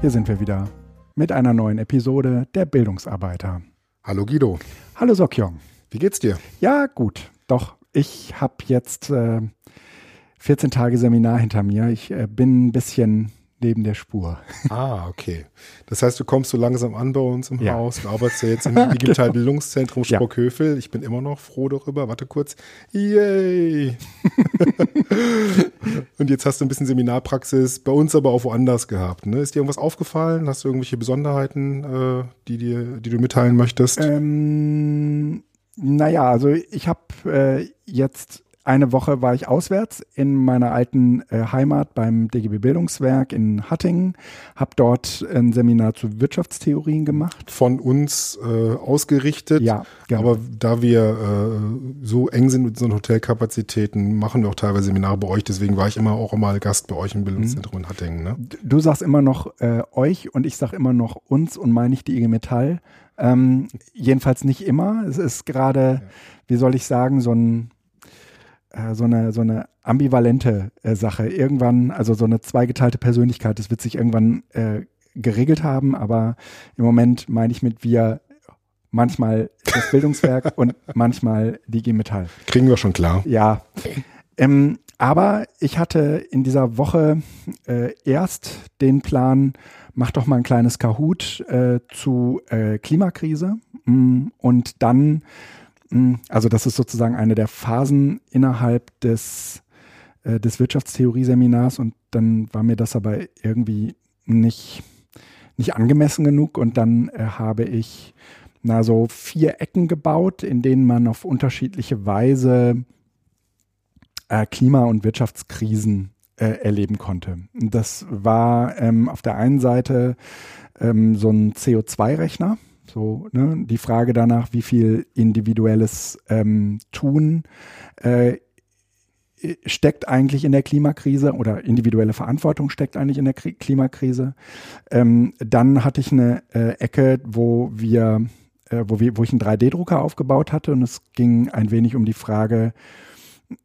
Hier sind wir wieder mit einer neuen Episode der Bildungsarbeiter. Hallo Guido. Hallo Sokyong. Wie geht's dir? Ja, gut. Doch, ich habe jetzt äh, 14 Tage Seminar hinter mir. Ich äh, bin ein bisschen neben der Spur. Ah, okay. Das heißt, du kommst so langsam an bei uns im Ja. Haus. Du arbeitest ja jetzt im Digitalbildungszentrum Ja. Sprockhövel. Ich bin immer noch froh darüber. Warte kurz. Yay! Und jetzt hast du ein bisschen Seminarpraxis bei uns, aber auch woanders gehabt. Ne? Ist dir irgendwas aufgefallen? Hast du irgendwelche Besonderheiten, äh, die, dir, die du mitteilen möchtest? Ähm, naja, also ich habe äh, jetzt eine Woche war ich auswärts in meiner alten äh, Heimat beim DGB Bildungswerk in Hattingen, habe dort ein Seminar zu Wirtschaftstheorien gemacht. Von uns äh, ausgerichtet. Ja, genau. Aber da wir äh, so eng sind mit unseren Hotelkapazitäten, machen wir auch teilweise Seminare bei euch. Deswegen war ich immer auch mal Gast bei euch im Bildungszentrum in Hattingen. Ne? Du sagst immer noch äh, euch und ich sag immer noch uns und meine ich die IG Metall. Ähm, jedenfalls nicht immer. Es ist gerade, wie soll ich sagen, so ein äh, so eine, so eine ambivalente äh, Sache. Irgendwann, also so eine zweigeteilte Persönlichkeit, das wird sich irgendwann äh, geregelt haben, aber im Moment meine ich mit wir manchmal das Bildungswerk und manchmal die IG Metall. Kriegen wir schon klar. Ja. Ähm, aber ich hatte in dieser Woche äh, erst den Plan, mach doch mal ein kleines Kahoot äh, zu äh, Klimakrise. Mm, Und dann, also das ist sozusagen eine der Phasen innerhalb des, äh, des Wirtschaftstheorie-Seminars und dann war mir das aber irgendwie nicht, nicht angemessen genug und dann äh, habe ich na so vier Ecken gebaut, in denen man auf unterschiedliche Weise äh, Klima- und Wirtschaftskrisen äh, erleben konnte. Das war ähm, auf der einen Seite ähm, so ein CO2-Rechner, so ne, die Frage danach, wie viel individuelles ähm, Tun äh, steckt eigentlich in der Klimakrise oder individuelle Verantwortung steckt eigentlich in der Kri Klimakrise. Ähm, dann hatte ich eine äh, Ecke, wo wir, äh, wo wir, wo ich einen 3D-Drucker aufgebaut hatte und es ging ein wenig um die Frage,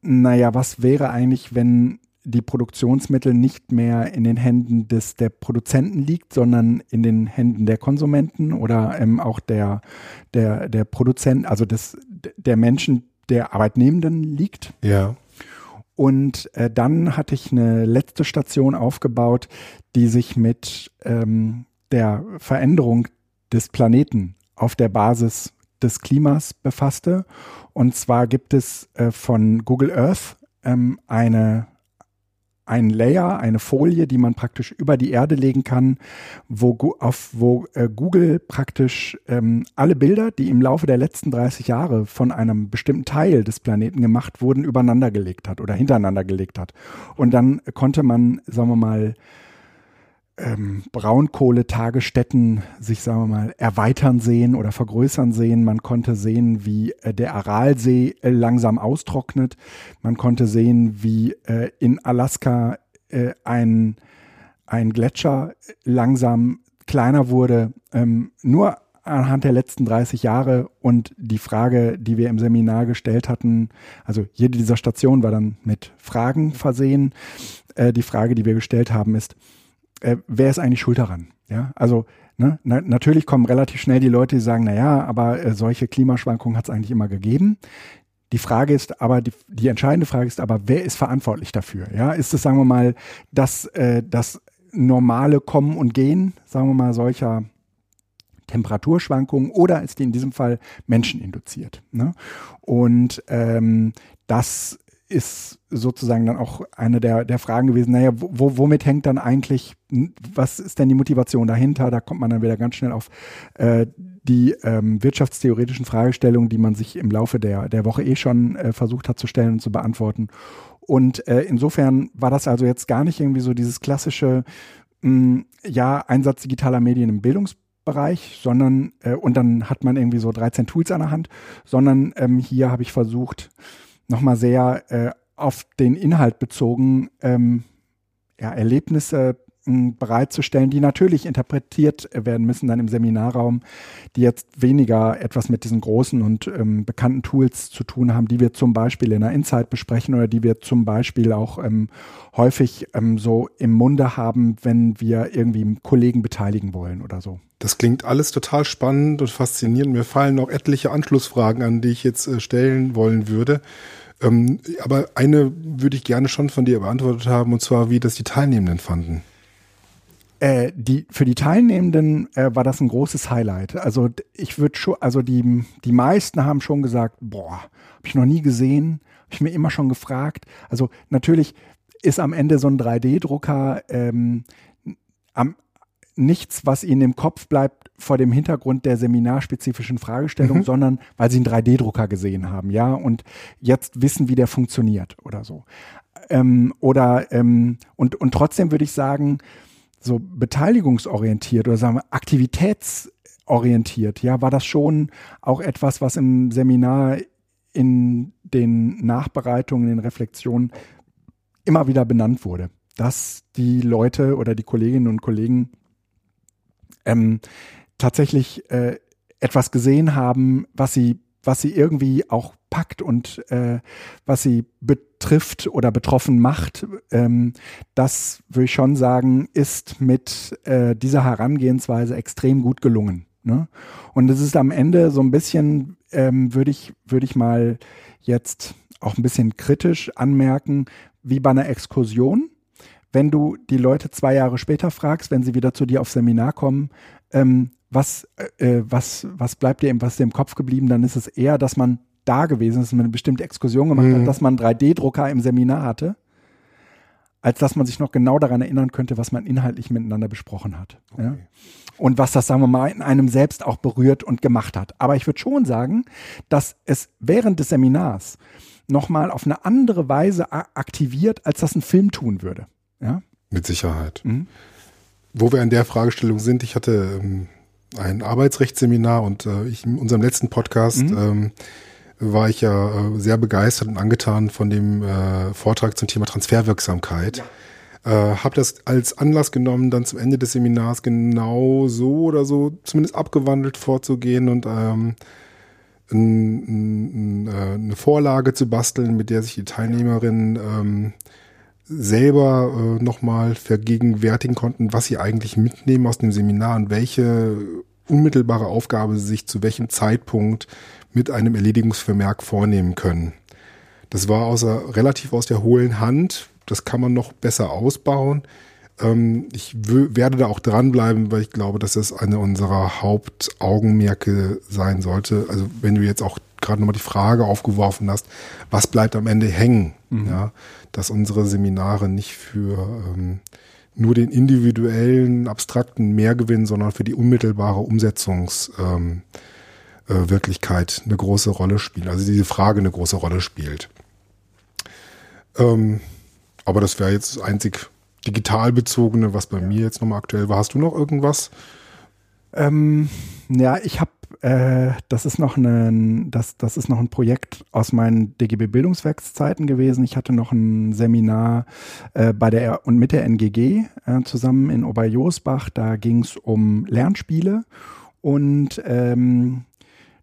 naja, was wäre eigentlich, wenn die Produktionsmittel nicht mehr in den Händen des der Produzenten liegt, sondern in den Händen der Konsumenten oder ähm, auch der der der Produzenten, also des der Menschen der Arbeitnehmenden liegt. Ja. Und äh, dann hatte ich eine letzte Station aufgebaut, die sich mit ähm, der Veränderung des Planeten auf der Basis des Klimas befasste. Und zwar gibt es äh, von Google Earth ähm, eine ein Layer, eine Folie, die man praktisch über die Erde legen kann, wo, auf, wo äh, Google praktisch ähm, alle Bilder, die im Laufe der letzten 30 Jahre von einem bestimmten Teil des Planeten gemacht wurden, übereinander gelegt hat oder hintereinander gelegt hat. Und dann konnte man, sagen wir mal, ähm, Braunkohletagestätten sich, sagen wir mal, erweitern sehen oder vergrößern sehen. Man konnte sehen, wie äh, der Aralsee äh, langsam austrocknet. Man konnte sehen, wie äh, in Alaska äh, ein, ein Gletscher langsam kleiner wurde. Ähm, nur anhand der letzten 30 Jahre und die Frage, die wir im Seminar gestellt hatten, also jede dieser Stationen war dann mit Fragen versehen. Äh, die Frage, die wir gestellt haben, ist, äh, wer ist eigentlich schuld daran? Ja, also ne, na, natürlich kommen relativ schnell die Leute, die sagen, na ja, aber äh, solche Klimaschwankungen hat es eigentlich immer gegeben. Die Frage ist aber, die, die entscheidende Frage ist aber, wer ist verantwortlich dafür? Ja, ist es, sagen wir mal, das, äh, das normale Kommen und Gehen, sagen wir mal, solcher Temperaturschwankungen oder ist die in diesem Fall menscheninduziert? Ne? Und ähm, das ist sozusagen dann auch eine der, der Fragen gewesen, naja, wo, womit hängt dann eigentlich, was ist denn die Motivation dahinter? Da kommt man dann wieder ganz schnell auf äh, die ähm, wirtschaftstheoretischen Fragestellungen, die man sich im Laufe der, der Woche eh schon äh, versucht hat zu stellen und zu beantworten. Und äh, insofern war das also jetzt gar nicht irgendwie so dieses klassische, mh, ja, Einsatz digitaler Medien im Bildungsbereich, sondern, äh, und dann hat man irgendwie so 13 Tools an der Hand, sondern ähm, hier habe ich versucht, nochmal sehr äh, auf den Inhalt bezogen, ähm, ja, Erlebnisse bereitzustellen, die natürlich interpretiert werden müssen dann im Seminarraum, die jetzt weniger etwas mit diesen großen und ähm, bekannten Tools zu tun haben, die wir zum Beispiel in der Insight besprechen oder die wir zum Beispiel auch ähm, häufig ähm, so im Munde haben, wenn wir irgendwie Kollegen beteiligen wollen oder so. Das klingt alles total spannend und faszinierend. Mir fallen noch etliche Anschlussfragen an, die ich jetzt äh, stellen wollen würde. Ähm, aber eine würde ich gerne schon von dir beantwortet haben, und zwar, wie das die Teilnehmenden fanden. Äh, die, für die Teilnehmenden äh, war das ein großes Highlight. Also ich würde schon, also die, die meisten haben schon gesagt, boah, habe ich noch nie gesehen, habe ich mir immer schon gefragt. Also natürlich ist am Ende so ein 3D-Drucker ähm, am, nichts, was ihnen im Kopf bleibt vor dem Hintergrund der seminarspezifischen Fragestellung, mhm. sondern weil sie einen 3D-Drucker gesehen haben, ja, und jetzt wissen, wie der funktioniert oder so. Ähm, oder ähm, und, und trotzdem würde ich sagen, so beteiligungsorientiert oder sagen wir aktivitätsorientiert, ja, war das schon auch etwas, was im Seminar in den Nachbereitungen, in den Reflexionen immer wieder benannt wurde, dass die Leute oder die Kolleginnen und Kollegen ähm, tatsächlich äh, etwas gesehen haben, was sie, was sie irgendwie auch packt und äh, was sie betrifft oder betroffen macht, ähm, das würde ich schon sagen, ist mit äh, dieser Herangehensweise extrem gut gelungen. Ne? Und es ist am Ende so ein bisschen, ähm, würde ich, würde ich mal jetzt auch ein bisschen kritisch anmerken, wie bei einer Exkursion wenn du die Leute zwei Jahre später fragst, wenn sie wieder zu dir auf Seminar kommen, ähm, was, äh, was, was bleibt dir, was dir im Kopf geblieben, dann ist es eher, dass man da gewesen ist, dass man eine bestimmte Exkursion gemacht mhm. hat, dass man einen 3D-Drucker im Seminar hatte, als dass man sich noch genau daran erinnern könnte, was man inhaltlich miteinander besprochen hat. Okay. Ja? Und was das, sagen wir mal, in einem selbst auch berührt und gemacht hat. Aber ich würde schon sagen, dass es während des Seminars nochmal auf eine andere Weise aktiviert, als das ein Film tun würde. Ja? Mit Sicherheit. Mhm. Wo wir an der Fragestellung sind, ich hatte ähm, ein Arbeitsrechtsseminar und äh, ich, in unserem letzten Podcast mhm. ähm, war ich ja äh, sehr begeistert und angetan von dem äh, Vortrag zum Thema Transferwirksamkeit. Ja. Äh, habe das als Anlass genommen, dann zum Ende des Seminars genau so oder so zumindest abgewandelt vorzugehen und ähm, äh, eine Vorlage zu basteln, mit der sich die Teilnehmerinnen ähm, selber äh, nochmal vergegenwärtigen konnten, was sie eigentlich mitnehmen aus dem Seminar und welche unmittelbare Aufgabe sie sich zu welchem Zeitpunkt mit einem Erledigungsvermerk vornehmen können. Das war außer, relativ aus der hohlen Hand. Das kann man noch besser ausbauen. Ähm, ich werde da auch dranbleiben, weil ich glaube, dass das eine unserer Hauptaugenmerke sein sollte. Also wenn du jetzt auch gerade nochmal die Frage aufgeworfen hast, was bleibt am Ende hängen? Mhm. Ja, dass unsere Seminare nicht für ähm, nur den individuellen, abstrakten Mehrgewinn, sondern für die unmittelbare Umsetzungswirklichkeit ähm, äh, eine große Rolle spielen. Also diese Frage eine große Rolle spielt. Ähm, aber das wäre jetzt das einzig digital bezogene, was bei mir jetzt nochmal aktuell war. Hast du noch irgendwas? Ähm, ja, ich habe äh, das ist noch ein, das, das ist noch ein Projekt aus meinen DGB Bildungswerkszeiten gewesen. Ich hatte noch ein Seminar äh, bei der und mit der NGG äh, zusammen in Oberjosbach. Da ging es um Lernspiele und ähm,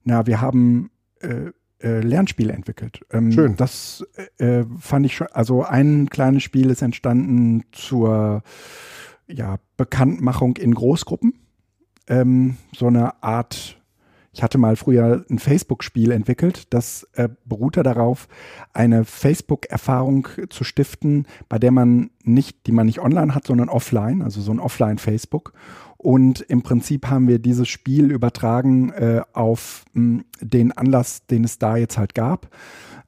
na, wir haben äh, äh, Lernspiele entwickelt. Ähm, Schön. Das fand ich schon, also ein kleines Spiel ist entstanden zur ja, Bekanntmachung in Großgruppen. Ähm, so eine Art ich hatte mal früher ein Facebook-Spiel entwickelt, das äh, beruhte darauf, eine Facebook-Erfahrung zu stiften, bei der man nicht, die man nicht online hat, sondern offline, also so ein Offline-Facebook. Und im Prinzip haben wir dieses Spiel übertragen äh, auf mh, den Anlass, den es da jetzt halt gab.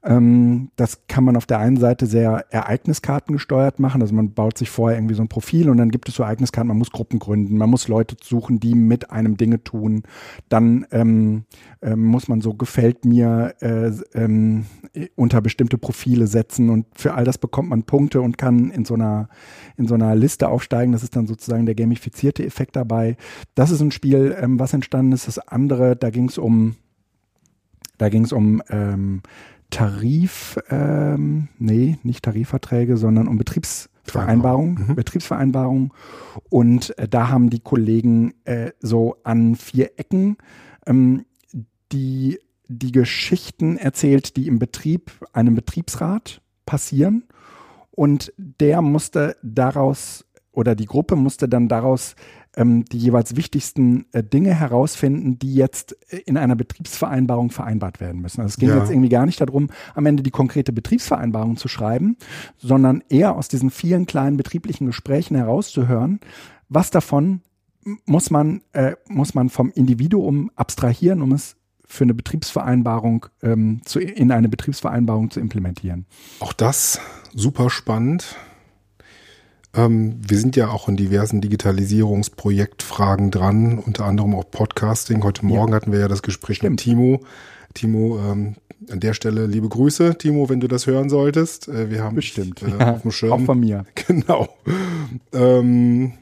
Ähm, das kann man auf der einen Seite sehr Ereigniskarten gesteuert machen. Also man baut sich vorher irgendwie so ein Profil und dann gibt es so Ereigniskarten, man muss Gruppen gründen, man muss Leute suchen, die mit einem Dinge tun. Dann ähm, ähm, muss man so gefällt mir äh, ähm, unter bestimmte Profile setzen und für all das bekommt man Punkte und kann in so einer in so einer Liste aufsteigen. Das ist dann sozusagen der gamifizierte Effekt dabei. Das ist ein Spiel, ähm, was entstanden ist. Das andere, da ging es um da ging es um ähm, Tarif, ähm, nee, nicht Tarifverträge, sondern um Betriebs, Vereinbarung, mhm. Betriebsvereinbarung. Und äh, da haben die Kollegen äh, so an vier Ecken ähm, die, die Geschichten erzählt, die im Betrieb, einem Betriebsrat passieren. Und der musste daraus oder die Gruppe musste dann daraus ähm, die jeweils wichtigsten äh, Dinge herausfinden, die jetzt äh, in einer Betriebsvereinbarung vereinbart werden müssen. Also es ging ja. jetzt irgendwie gar nicht darum, am Ende die konkrete Betriebsvereinbarung zu schreiben, sondern eher aus diesen vielen kleinen betrieblichen Gesprächen herauszuhören, was davon muss man, äh, muss man vom Individuum abstrahieren, um es für eine Betriebsvereinbarung ähm, zu, in eine Betriebsvereinbarung zu implementieren. Auch das super spannend. Ähm, wir sind ja auch in diversen Digitalisierungsprojektfragen dran, unter anderem auch Podcasting. Heute Morgen ja. hatten wir ja das Gespräch Stimmt. mit Timo. Timo, ähm, an der Stelle liebe Grüße, Timo, wenn du das hören solltest. Äh, wir haben bestimmt äh, ja, auf dem Schirm. Auch von mir. Genau. Ähm,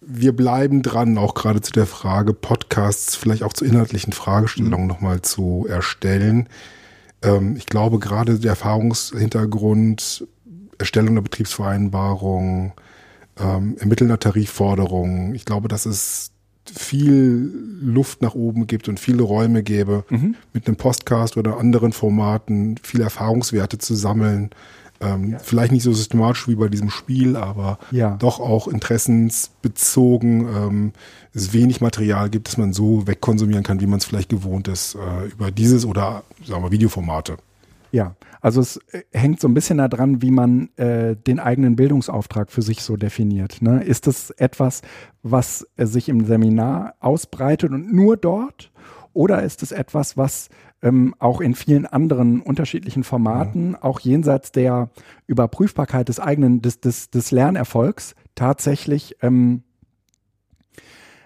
wir bleiben dran, auch gerade zu der Frage Podcasts, vielleicht auch zu inhaltlichen Fragestellungen mhm. nochmal zu erstellen. Ähm, ich glaube, gerade der Erfahrungshintergrund, Erstellung der Betriebsvereinbarung, ähm, ermittelnder Tarifforderungen. Ich glaube, dass es viel Luft nach oben gibt und viele Räume gäbe, mhm. mit einem Podcast oder anderen Formaten viele Erfahrungswerte zu sammeln. Ähm, ja. Vielleicht nicht so systematisch wie bei diesem Spiel, aber ja. doch auch interessensbezogen. Ähm, es wenig Material gibt, das man so wegkonsumieren kann, wie man es vielleicht gewohnt ist, äh, über dieses oder sagen wir Videoformate. Ja, also es äh, hängt so ein bisschen daran, wie man äh, den eigenen Bildungsauftrag für sich so definiert. Ne? Ist es etwas, was äh, sich im Seminar ausbreitet und nur dort? Oder ist es etwas, was ähm, auch in vielen anderen unterschiedlichen Formaten, ja. auch jenseits der Überprüfbarkeit des eigenen, des, des, des Lernerfolgs, tatsächlich ähm,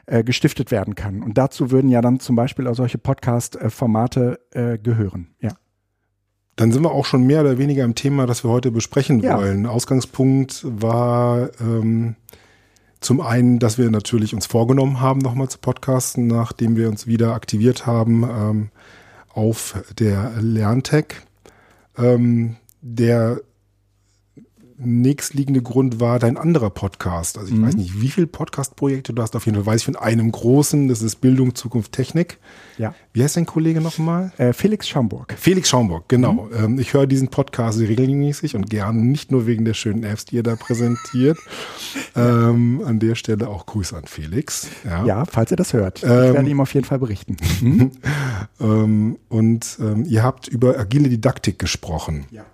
äh, gestiftet werden kann? Und dazu würden ja dann zum Beispiel auch solche Podcast-Formate äh, gehören. Ja. Dann sind wir auch schon mehr oder weniger im Thema, das wir heute besprechen ja. wollen. Ausgangspunkt war ähm, zum einen, dass wir natürlich uns vorgenommen haben, nochmal zu podcasten, nachdem wir uns wieder aktiviert haben ähm, auf der Lerntech. Ähm, der nächstliegende Grund war dein anderer Podcast. Also ich mhm. weiß nicht, wie viele Podcast-Projekte du hast. Auf jeden Fall weiß ich von einem großen, das ist Bildung, Zukunft, Technik. Ja. Wie heißt dein Kollege nochmal? Äh, Felix Schaumburg. Felix Schaumburg, genau. Mhm. Ähm, ich höre diesen Podcast regelmäßig und gerne, nicht nur wegen der schönen Apps, die er da präsentiert. ähm, an der Stelle auch Grüße an Felix. Ja, ja falls er das hört. Ähm, ich werde ihm auf jeden Fall berichten. Mhm. ähm, und ähm, ihr habt über agile Didaktik gesprochen. Ja.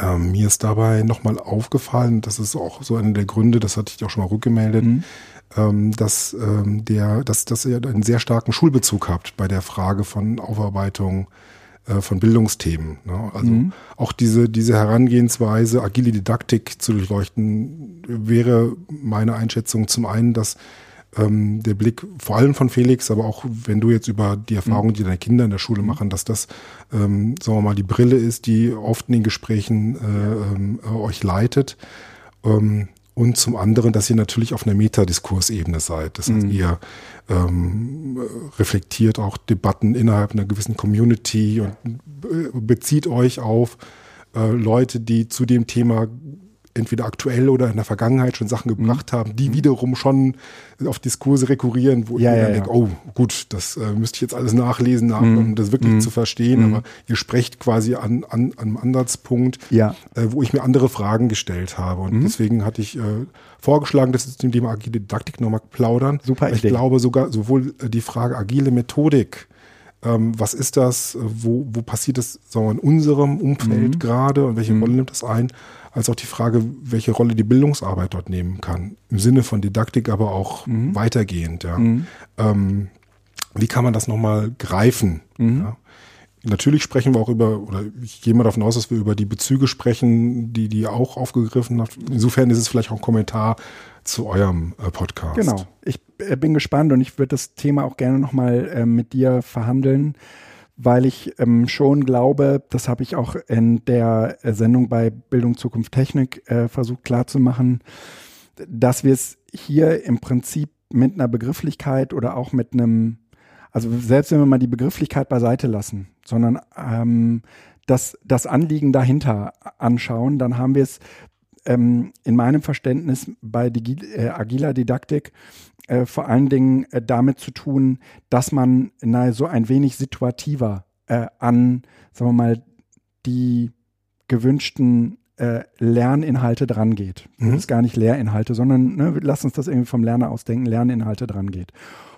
Ähm, mir ist dabei nochmal aufgefallen, das ist auch so einer der Gründe, das hatte ich auch schon mal rückgemeldet, mhm. ähm, dass, ähm, der, dass, dass ihr einen sehr starken Schulbezug habt bei der Frage von Aufarbeitung äh, von Bildungsthemen. Ne? Also mhm. auch diese, diese Herangehensweise, agile Didaktik zu durchleuchten, wäre meine Einschätzung zum einen, dass ähm, der Blick vor allem von Felix, aber auch wenn du jetzt über die Erfahrungen, die deine Kinder in der Schule mhm. machen, dass das, ähm, sagen wir mal, die Brille ist, die oft in den Gesprächen äh, äh, euch leitet. Ähm, und zum anderen, dass ihr natürlich auf einer Metadiskursebene seid. Das heißt, mhm. ihr ähm, reflektiert auch Debatten innerhalb einer gewissen Community und bezieht euch auf äh, Leute, die zu dem Thema entweder aktuell oder in der Vergangenheit schon Sachen gebracht mhm. haben, die mhm. wiederum schon auf Diskurse rekurrieren, wo ja, ich mir ja, dann ja. denke, oh gut, das äh, müsste ich jetzt alles nachlesen, nach, mhm. um das wirklich mhm. zu verstehen. Mhm. Aber ihr sprecht quasi an, an, an einem Ansatzpunkt, äh, wo ich mir andere Fragen gestellt habe. Und mhm. deswegen hatte ich äh, vorgeschlagen, dass wir zum Thema agile Didaktik nochmal plaudern. Super Ich glaube sogar sowohl äh, die Frage agile Methodik, ähm, was ist das, wo, wo passiert das sagen wir, in unserem Umfeld mhm. gerade und welche Rolle nimmt das ein, als auch die Frage, welche Rolle die Bildungsarbeit dort nehmen kann. Im Sinne von Didaktik, aber auch mhm. weitergehend. Ja. Mhm. Ähm, wie kann man das nochmal greifen? Mhm. Ja. Natürlich sprechen wir auch über, oder ich gehe mal davon aus, dass wir über die Bezüge sprechen, die die auch aufgegriffen hat. Insofern ist es vielleicht auch ein Kommentar zu eurem äh, Podcast. Genau. Ich äh, bin gespannt und ich würde das Thema auch gerne nochmal äh, mit dir verhandeln weil ich ähm, schon glaube, das habe ich auch in der äh, Sendung bei Bildung Zukunft Technik äh, versucht klarzumachen, dass wir es hier im Prinzip mit einer Begrifflichkeit oder auch mit einem, also selbst wenn wir mal die Begrifflichkeit beiseite lassen, sondern ähm, das, das Anliegen dahinter anschauen, dann haben wir es ähm, in meinem Verständnis bei Digi äh, agiler Didaktik äh, vor allen Dingen äh, damit zu tun, dass man na, so ein wenig situativer äh, an, sagen wir mal, die gewünschten äh, Lerninhalte dran geht. Mhm. Das ist gar nicht Lehrinhalte, sondern ne, lass uns das irgendwie vom Lerner ausdenken, Lerninhalte dran geht.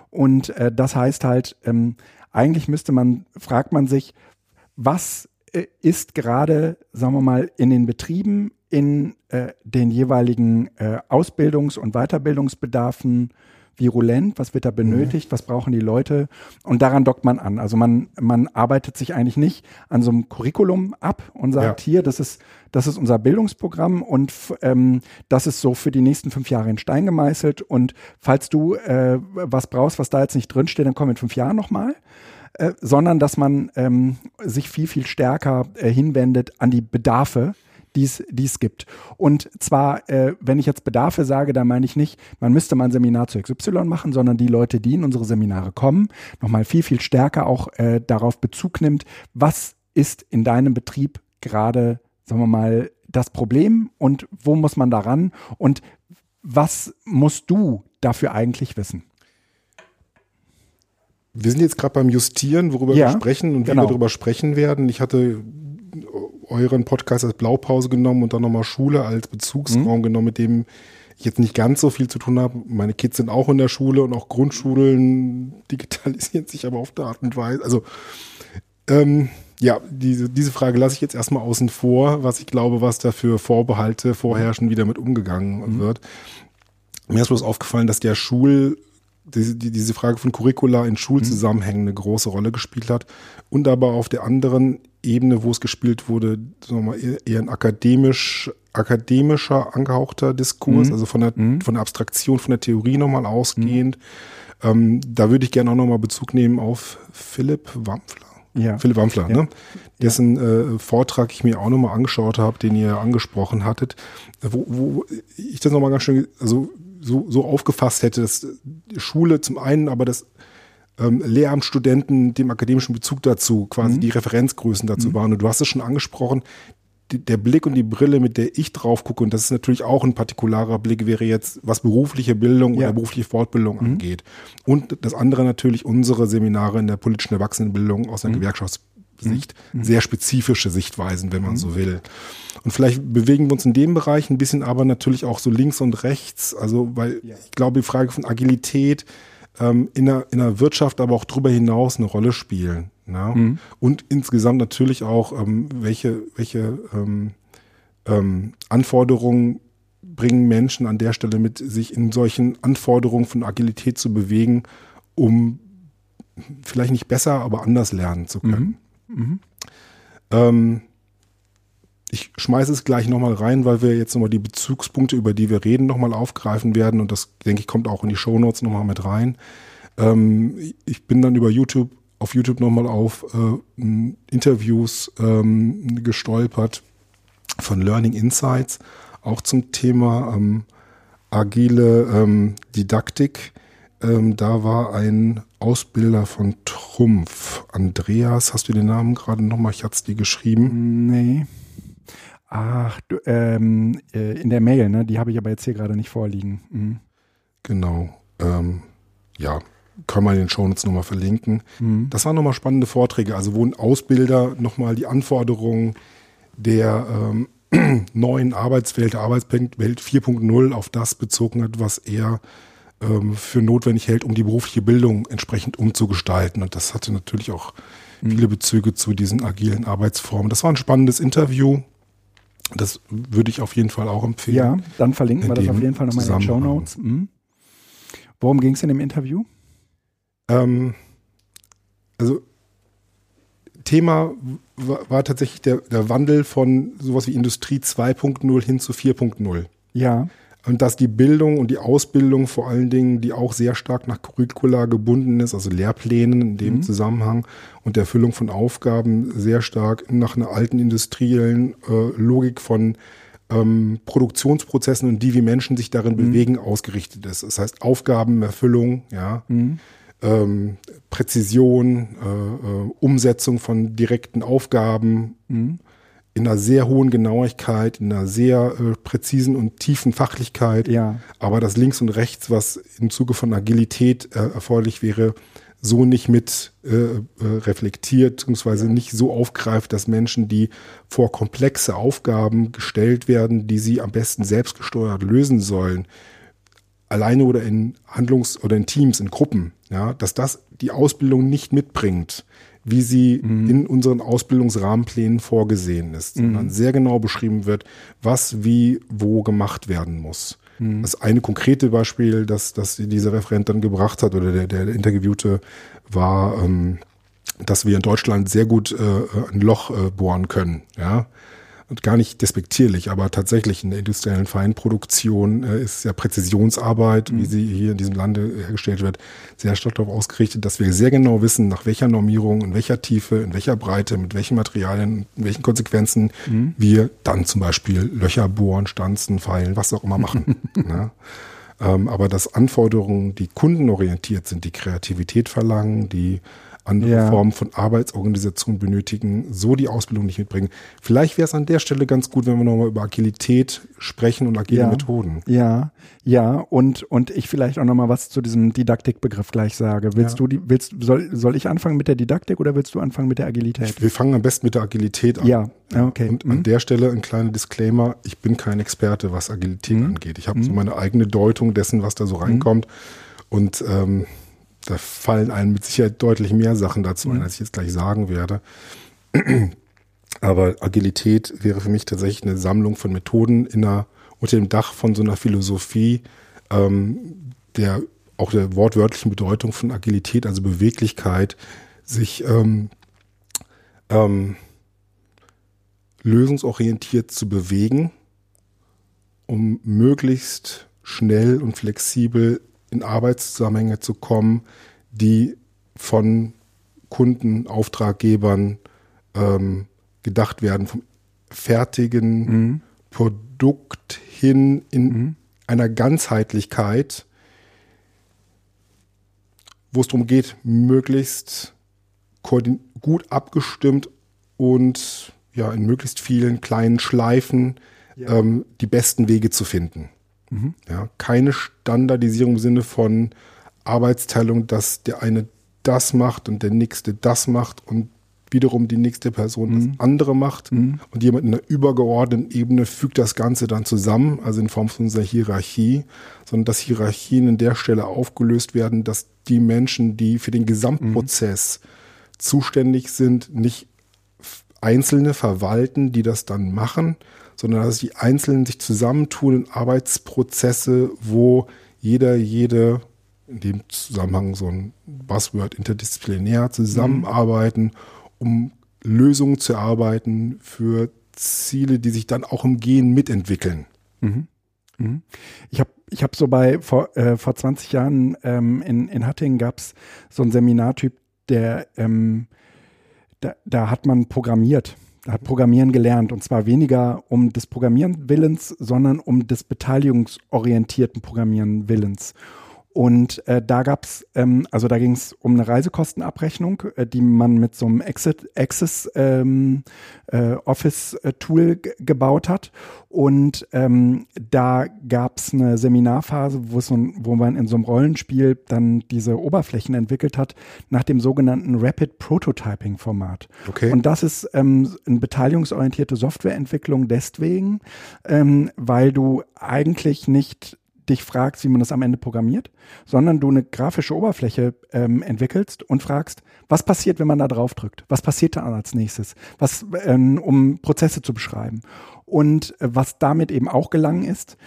Und äh, das heißt halt, ähm, eigentlich müsste man, fragt man sich, was äh, ist gerade, sagen wir mal, in den Betrieben, in äh, den jeweiligen äh, Ausbildungs- und Weiterbildungsbedarfen virulent, was wird da benötigt, mhm. was brauchen die Leute und daran dockt man an. Also man, man arbeitet sich eigentlich nicht an so einem Curriculum ab und sagt, ja. hier, das ist, das ist unser Bildungsprogramm und ähm, das ist so für die nächsten fünf Jahre in Stein gemeißelt und falls du äh, was brauchst, was da jetzt nicht drinsteht, dann komm in fünf Jahren nochmal. Äh, sondern dass man ähm, sich viel, viel stärker äh, hinwendet an die Bedarfe die es gibt. Und zwar, äh, wenn ich jetzt Bedarfe sage, dann meine ich nicht, man müsste mal ein Seminar zu XY machen, sondern die Leute, die in unsere Seminare kommen, nochmal viel, viel stärker auch äh, darauf Bezug nimmt, was ist in deinem Betrieb gerade, sagen wir mal, das Problem und wo muss man daran und was musst du dafür eigentlich wissen? Wir sind jetzt gerade beim Justieren, worüber ja, wir sprechen und wie genau. wir darüber sprechen werden. Ich hatte euren Podcast als Blaupause genommen und dann nochmal Schule als Bezugsraum mhm. genommen, mit dem ich jetzt nicht ganz so viel zu tun habe. Meine Kids sind auch in der Schule und auch Grundschulen digitalisieren sich aber auf der Art und Weise. Also ähm, ja, diese, diese Frage lasse ich jetzt erstmal außen vor, was ich glaube, was da für Vorbehalte vorherrschen, wie damit umgegangen mhm. wird. Mir ist bloß aufgefallen, dass der Schul, diese, diese Frage von Curricula in Schulzusammenhängen eine große Rolle gespielt hat und aber auf der anderen Ebene, wo es gespielt wurde, sagen wir mal, eher ein akademisch, akademischer angehauchter Diskurs, mhm. also von der, mhm. von der Abstraktion, von der Theorie nochmal ausgehend. Mhm. Ähm, da würde ich gerne auch nochmal Bezug nehmen auf Philipp Wampfler. Ja. Philipp Wampfler, ja. ne? dessen äh, Vortrag ich mir auch nochmal angeschaut habe, den ihr angesprochen hattet, wo, wo ich das nochmal ganz schön, also so, so aufgefasst hätte, dass Schule zum einen, aber das ähm, Lehramtsstudenten dem akademischen Bezug dazu, quasi mhm. die Referenzgrößen dazu mhm. waren. Und du hast es schon angesprochen, die, der Blick und die Brille, mit der ich drauf gucke, und das ist natürlich auch ein partikularer Blick, wäre jetzt, was berufliche Bildung ja. oder berufliche Fortbildung mhm. angeht. Und das andere natürlich unsere Seminare in der politischen Erwachsenenbildung aus einer mhm. Gewerkschaftssicht, mhm. sehr spezifische Sichtweisen, wenn man mhm. so will. Und vielleicht bewegen wir uns in dem Bereich ein bisschen, aber natürlich auch so links und rechts. Also, weil ich glaube, die Frage von Agilität, ähm, in, der, in der Wirtschaft, aber auch darüber hinaus eine Rolle spielen. Ne? Mhm. Und insgesamt natürlich auch, ähm, welche, welche ähm, ähm, Anforderungen bringen Menschen an der Stelle mit, sich in solchen Anforderungen von Agilität zu bewegen, um vielleicht nicht besser, aber anders lernen zu können. Mhm. Ähm, ich schmeiße es gleich nochmal rein, weil wir jetzt nochmal die Bezugspunkte, über die wir reden, nochmal aufgreifen werden. Und das, denke ich, kommt auch in die Shownotes nochmal mit rein. Ähm, ich bin dann über YouTube, auf YouTube nochmal auf äh, Interviews ähm, gestolpert von Learning Insights, auch zum Thema ähm, agile ähm, Didaktik. Ähm, da war ein Ausbilder von Trumpf. Andreas, hast du den Namen gerade nochmal? Ich hatte es dir geschrieben. Nee. Ach, du, ähm, äh, in der Mail, ne? Die habe ich aber jetzt hier gerade nicht vorliegen. Mhm. Genau. Ähm, ja, können wir in den Shownotes nochmal verlinken. Mhm. Das waren nochmal spannende Vorträge, also wo ein Ausbilder nochmal die Anforderungen der ähm, neuen Arbeitswelt, der Arbeitswelt 4.0 auf das bezogen hat, was er ähm, für notwendig hält, um die berufliche Bildung entsprechend umzugestalten. Und das hatte natürlich auch mhm. viele Bezüge zu diesen agilen Arbeitsformen. Das war ein spannendes Interview. Das würde ich auf jeden Fall auch empfehlen. Ja, dann verlinken wir das auf jeden Fall nochmal in den Show Notes. Mhm. Worum ging es in dem Interview? Ähm, also Thema war, war tatsächlich der, der, Wandel von sowas wie Industrie 2.0 hin zu 4.0. Ja. Und dass die Bildung und die Ausbildung vor allen Dingen, die auch sehr stark nach Curricula gebunden ist, also Lehrplänen in dem mhm. Zusammenhang und der Erfüllung von Aufgaben sehr stark nach einer alten industriellen äh, Logik von ähm, Produktionsprozessen und die, wie Menschen sich darin mhm. bewegen, ausgerichtet ist. Das heißt Aufgabenerfüllung, ja. Mhm. Ähm, Präzision, äh, äh, Umsetzung von direkten Aufgaben, mhm in einer sehr hohen Genauigkeit, in einer sehr äh, präzisen und tiefen Fachlichkeit. Ja. Aber das links und rechts, was im Zuge von Agilität äh, erforderlich wäre, so nicht mit äh, äh, reflektiert, beziehungsweise nicht so aufgreift, dass Menschen, die vor komplexe Aufgaben gestellt werden, die sie am besten selbstgesteuert lösen sollen, alleine oder in Handlungs- oder in Teams, in Gruppen, ja, dass das die Ausbildung nicht mitbringt, wie sie mhm. in unseren Ausbildungsrahmenplänen vorgesehen ist, mhm. sondern sehr genau beschrieben wird, was wie wo gemacht werden muss. Mhm. Das eine konkrete Beispiel, das, das dieser Referent dann gebracht hat oder der, der Interviewte, war, ähm, dass wir in Deutschland sehr gut äh, ein Loch äh, bohren können. Ja, und gar nicht despektierlich, aber tatsächlich in der industriellen Feinproduktion äh, ist ja Präzisionsarbeit, mhm. wie sie hier in diesem Lande hergestellt wird, sehr stark darauf ausgerichtet, dass wir sehr genau wissen, nach welcher Normierung, in welcher Tiefe, in welcher Breite, mit welchen Materialien, in welchen Konsequenzen mhm. wir dann zum Beispiel Löcher bohren, stanzen, feilen, was auch immer machen. ne? ähm, aber dass Anforderungen, die kundenorientiert sind, die Kreativität verlangen, die andere ja. Formen von Arbeitsorganisation benötigen, so die Ausbildung nicht mitbringen. Vielleicht wäre es an der Stelle ganz gut, wenn wir nochmal über Agilität sprechen und agile ja. Methoden. Ja, ja, und, und ich vielleicht auch nochmal was zu diesem Didaktikbegriff gleich sage. Willst ja. du die, willst, soll, soll ich anfangen mit der Didaktik oder willst du anfangen mit der Agilität? Wir fangen am besten mit der Agilität an. Ja, okay. Und mhm. an der Stelle ein kleiner Disclaimer, ich bin kein Experte, was Agilität mhm. angeht. Ich habe mhm. so meine eigene Deutung dessen, was da so reinkommt. Und ähm, da fallen einem mit Sicherheit deutlich mehr Sachen dazu ein, mhm. als ich jetzt gleich sagen werde. Aber Agilität wäre für mich tatsächlich eine Sammlung von Methoden in einer, unter dem Dach von so einer Philosophie, ähm, der auch der wortwörtlichen Bedeutung von Agilität, also Beweglichkeit, sich ähm, ähm, lösungsorientiert zu bewegen, um möglichst schnell und flexibel in Arbeitszusammenhänge zu kommen, die von Kunden, Auftraggebern ähm, gedacht werden, vom fertigen mhm. Produkt hin in mhm. einer Ganzheitlichkeit, wo es darum geht, möglichst gut abgestimmt und ja in möglichst vielen kleinen Schleifen ja. ähm, die besten Wege zu finden. Mhm. Ja, keine Standardisierung im Sinne von Arbeitsteilung, dass der eine das macht und der nächste das macht und wiederum die nächste Person mhm. das andere macht mhm. und jemand in einer übergeordneten Ebene fügt das Ganze dann zusammen, also in Form von unserer Hierarchie, sondern dass Hierarchien in der Stelle aufgelöst werden, dass die Menschen, die für den Gesamtprozess mhm. zuständig sind, nicht Einzelne verwalten, die das dann machen, sondern dass die Einzelnen sich zusammentun in Arbeitsprozesse, wo jeder, jede, in dem Zusammenhang so ein Buzzword interdisziplinär zusammenarbeiten, um Lösungen zu erarbeiten für Ziele, die sich dann auch im Gehen mitentwickeln. Mhm. Mhm. Ich habe ich hab so bei, vor, äh, vor 20 Jahren ähm, in, in Hattingen gab es so einen Seminartyp, der, ähm, da, da hat man programmiert hat Programmieren gelernt und zwar weniger um des Programmieren Willens, sondern um des beteiligungsorientierten Programmieren Willens. Und äh, da gab's, ähm, also da ging es um eine Reisekostenabrechnung, äh, die man mit so einem Exit, Access ähm, äh, Office äh, Tool gebaut hat. Und ähm, da gab's eine Seminarphase, wo, so wo man in so einem Rollenspiel dann diese Oberflächen entwickelt hat, nach dem sogenannten Rapid Prototyping Format. Okay. Und das ist ähm, eine beteiligungsorientierte Softwareentwicklung deswegen, ähm, weil du eigentlich nicht dich fragst, wie man das am Ende programmiert, sondern du eine grafische Oberfläche ähm, entwickelst und fragst, was passiert, wenn man da drauf drückt? Was passiert da als nächstes? Was, ähm, um Prozesse zu beschreiben. Und äh, was damit eben auch gelangen ist,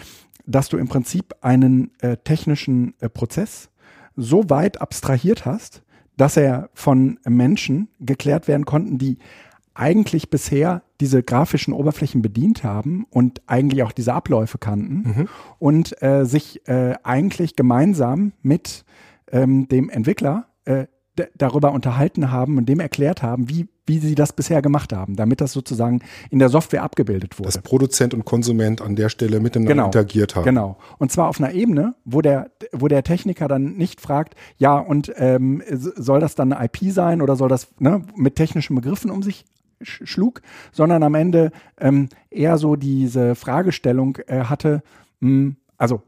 dass du im Prinzip einen äh, technischen äh, Prozess so weit abstrahiert hast, dass er von Menschen geklärt werden konnten, die eigentlich bisher diese grafischen Oberflächen bedient haben und eigentlich auch diese Abläufe kannten mhm. und äh, sich äh, eigentlich gemeinsam mit ähm, dem Entwickler äh, darüber unterhalten haben und dem erklärt haben, wie, wie sie das bisher gemacht haben, damit das sozusagen in der Software abgebildet wurde. Dass Produzent und Konsument an der Stelle miteinander genau, interagiert haben. Genau. Und zwar auf einer Ebene, wo der, wo der Techniker dann nicht fragt, ja, und ähm, soll das dann eine IP sein oder soll das ne, mit technischen Begriffen um sich schlug, sondern am Ende ähm, eher so diese Fragestellung äh, hatte, mh, hm, also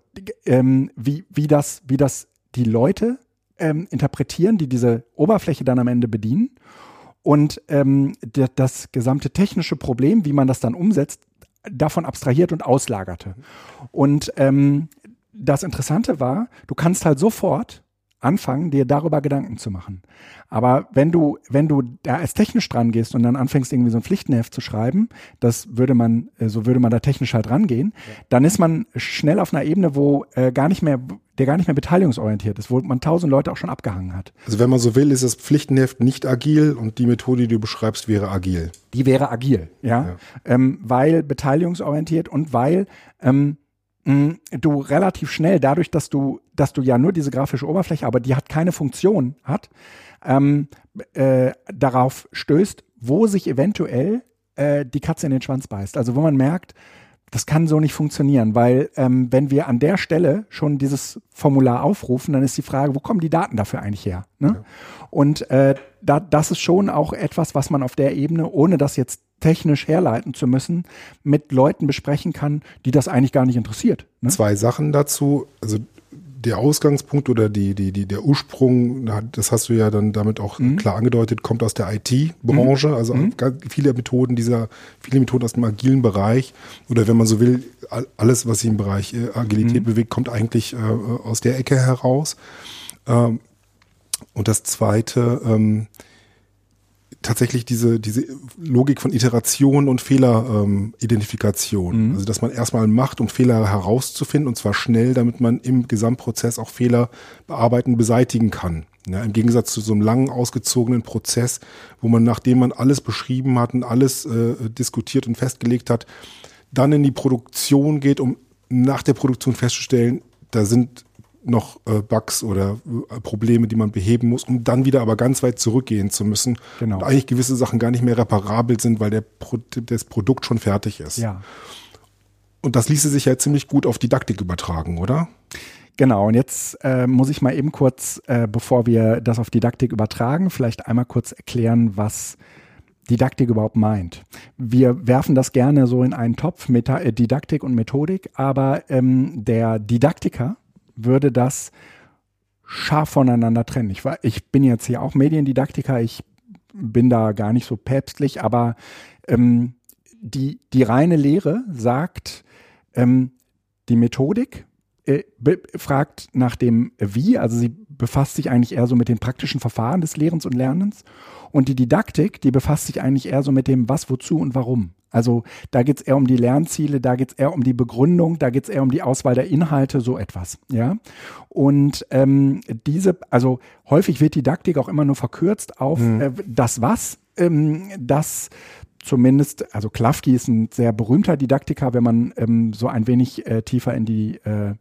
ähm, wie, wie, das, wie das die Leute ähm, interpretieren, die diese Oberfläche dann am Ende bedienen. Und ähm, das gesamte technische Problem, wie man das dann umsetzt, davon abstrahiert und auslagerte. Und ähm, das Interessante war, du kannst halt sofort anfangen, dir darüber Gedanken zu machen. Aber wenn du, wenn du da als technisch dran gehst und dann anfängst, irgendwie so ein Pflichtenheft zu schreiben, das würde man, äh, so würde man da technisch halt rangehen, ja. dann ist man schnell auf einer Ebene, wo äh, gar nicht mehr, der gar nicht mehr beteiligungsorientiert ist, wo man tausend Leute auch schon abgehangen hat. Also wenn man so will, ist das Pflichtenheft nicht agil und die Methode, die du beschreibst, wäre agil. Die wäre agil, ja, ja. Ähm, weil beteiligungsorientiert und weil ähm, du relativ schnell, dadurch, dass du, dass du ja nur diese grafische Oberfläche, aber die hat keine Funktion hat, ähm, äh, darauf stößt, wo sich eventuell äh, die Katze in den Schwanz beißt. Also wo man merkt, das kann so nicht funktionieren, weil ähm, wenn wir an der Stelle schon dieses Formular aufrufen, dann ist die Frage, wo kommen die Daten dafür eigentlich her? Ne? Ja. Und äh, da, das ist schon auch etwas, was man auf der Ebene, ohne das jetzt technisch herleiten zu müssen, mit Leuten besprechen kann, die das eigentlich gar nicht interessiert. Ne? Zwei Sachen dazu. Also der Ausgangspunkt oder die, die, die, der Ursprung, das hast du ja dann damit auch mhm. klar angedeutet, kommt aus der IT-Branche. Mhm. Also mhm. viele Methoden dieser, viele Methoden aus dem agilen Bereich oder wenn man so will, alles, was sich im Bereich äh, Agilität mhm. bewegt, kommt eigentlich äh, aus der Ecke heraus. Ähm, und das zweite, ähm, tatsächlich diese, diese Logik von Iteration und Fehleridentifikation. Ähm, mhm. Also, dass man erstmal macht, um Fehler herauszufinden und zwar schnell, damit man im Gesamtprozess auch Fehler bearbeiten, beseitigen kann. Ja, Im Gegensatz zu so einem langen, ausgezogenen Prozess, wo man, nachdem man alles beschrieben hat und alles äh, diskutiert und festgelegt hat, dann in die Produktion geht, um nach der Produktion festzustellen, da sind noch äh, Bugs oder äh, Probleme, die man beheben muss, um dann wieder aber ganz weit zurückgehen zu müssen. Genau. Und eigentlich gewisse Sachen gar nicht mehr reparabel sind, weil der Pro das Produkt schon fertig ist. Ja. Und das ließe sich ja ziemlich gut auf Didaktik übertragen, oder? Genau, und jetzt äh, muss ich mal eben kurz, äh, bevor wir das auf Didaktik übertragen, vielleicht einmal kurz erklären, was Didaktik überhaupt meint. Wir werfen das gerne so in einen Topf, Meta äh, Didaktik und Methodik, aber ähm, der Didaktiker würde das scharf voneinander trennen. Ich, war, ich bin jetzt hier auch Mediendidaktiker, ich bin da gar nicht so päpstlich, aber ähm, die, die reine Lehre sagt, ähm, die Methodik äh, fragt nach dem Wie, also sie befasst sich eigentlich eher so mit den praktischen Verfahren des Lehrens und Lernens. Und die Didaktik, die befasst sich eigentlich eher so mit dem Was, Wozu und Warum. Also da geht es eher um die Lernziele, da geht es eher um die Begründung, da geht es eher um die Auswahl der Inhalte, so etwas. Ja. Und ähm, diese, also häufig wird Didaktik auch immer nur verkürzt auf mhm. äh, das Was, ähm, das zumindest, also Klafki ist ein sehr berühmter Didaktiker, wenn man ähm, so ein wenig äh, tiefer in die äh,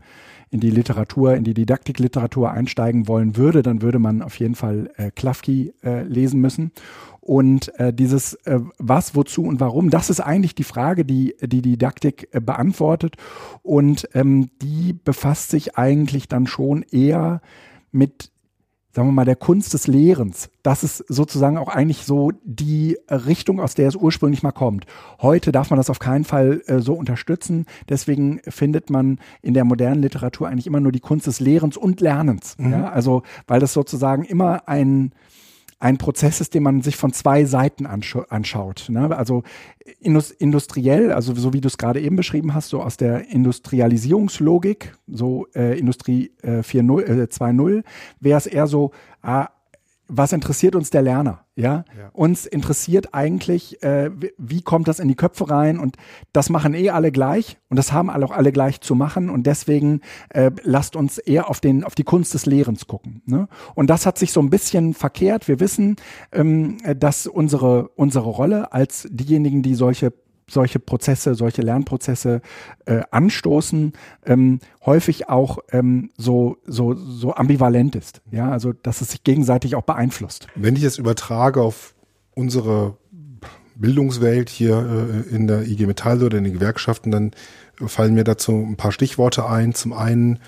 in die Literatur, in die Didaktikliteratur einsteigen wollen würde, dann würde man auf jeden Fall äh, Klafki äh, lesen müssen. Und äh, dieses äh, was, wozu und warum, das ist eigentlich die Frage, die die Didaktik äh, beantwortet. Und ähm, die befasst sich eigentlich dann schon eher mit sagen wir mal, der Kunst des Lehrens. Das ist sozusagen auch eigentlich so die Richtung, aus der es ursprünglich mal kommt. Heute darf man das auf keinen Fall äh, so unterstützen. Deswegen findet man in der modernen Literatur eigentlich immer nur die Kunst des Lehrens und Lernens. Mhm. Ja? Also, weil das sozusagen immer ein, ein Prozess ist, den man sich von zwei Seiten anschaut. Ne? Also industriell, also so wie du es gerade eben beschrieben hast, so aus der Industrialisierungslogik, so äh, Industrie äh, 4.0, äh, 2.0, wäre es eher so, ah, was interessiert uns der Lerner? Ja, ja. uns interessiert eigentlich, äh, wie kommt das in die Köpfe rein und das machen eh alle gleich und das haben alle auch alle gleich zu machen und deswegen äh, lasst uns eher auf den auf die Kunst des Lehrens gucken. Ne? Und das hat sich so ein bisschen verkehrt. Wir wissen, ähm, dass unsere unsere Rolle als diejenigen, die solche solche Prozesse, solche Lernprozesse äh, anstoßen, ähm, häufig auch ähm, so, so, so ambivalent ist. Ja, also dass es sich gegenseitig auch beeinflusst. Wenn ich es übertrage auf unsere Bildungswelt hier äh, in der IG Metall oder in den Gewerkschaften, dann fallen mir dazu ein paar Stichworte ein. Zum einen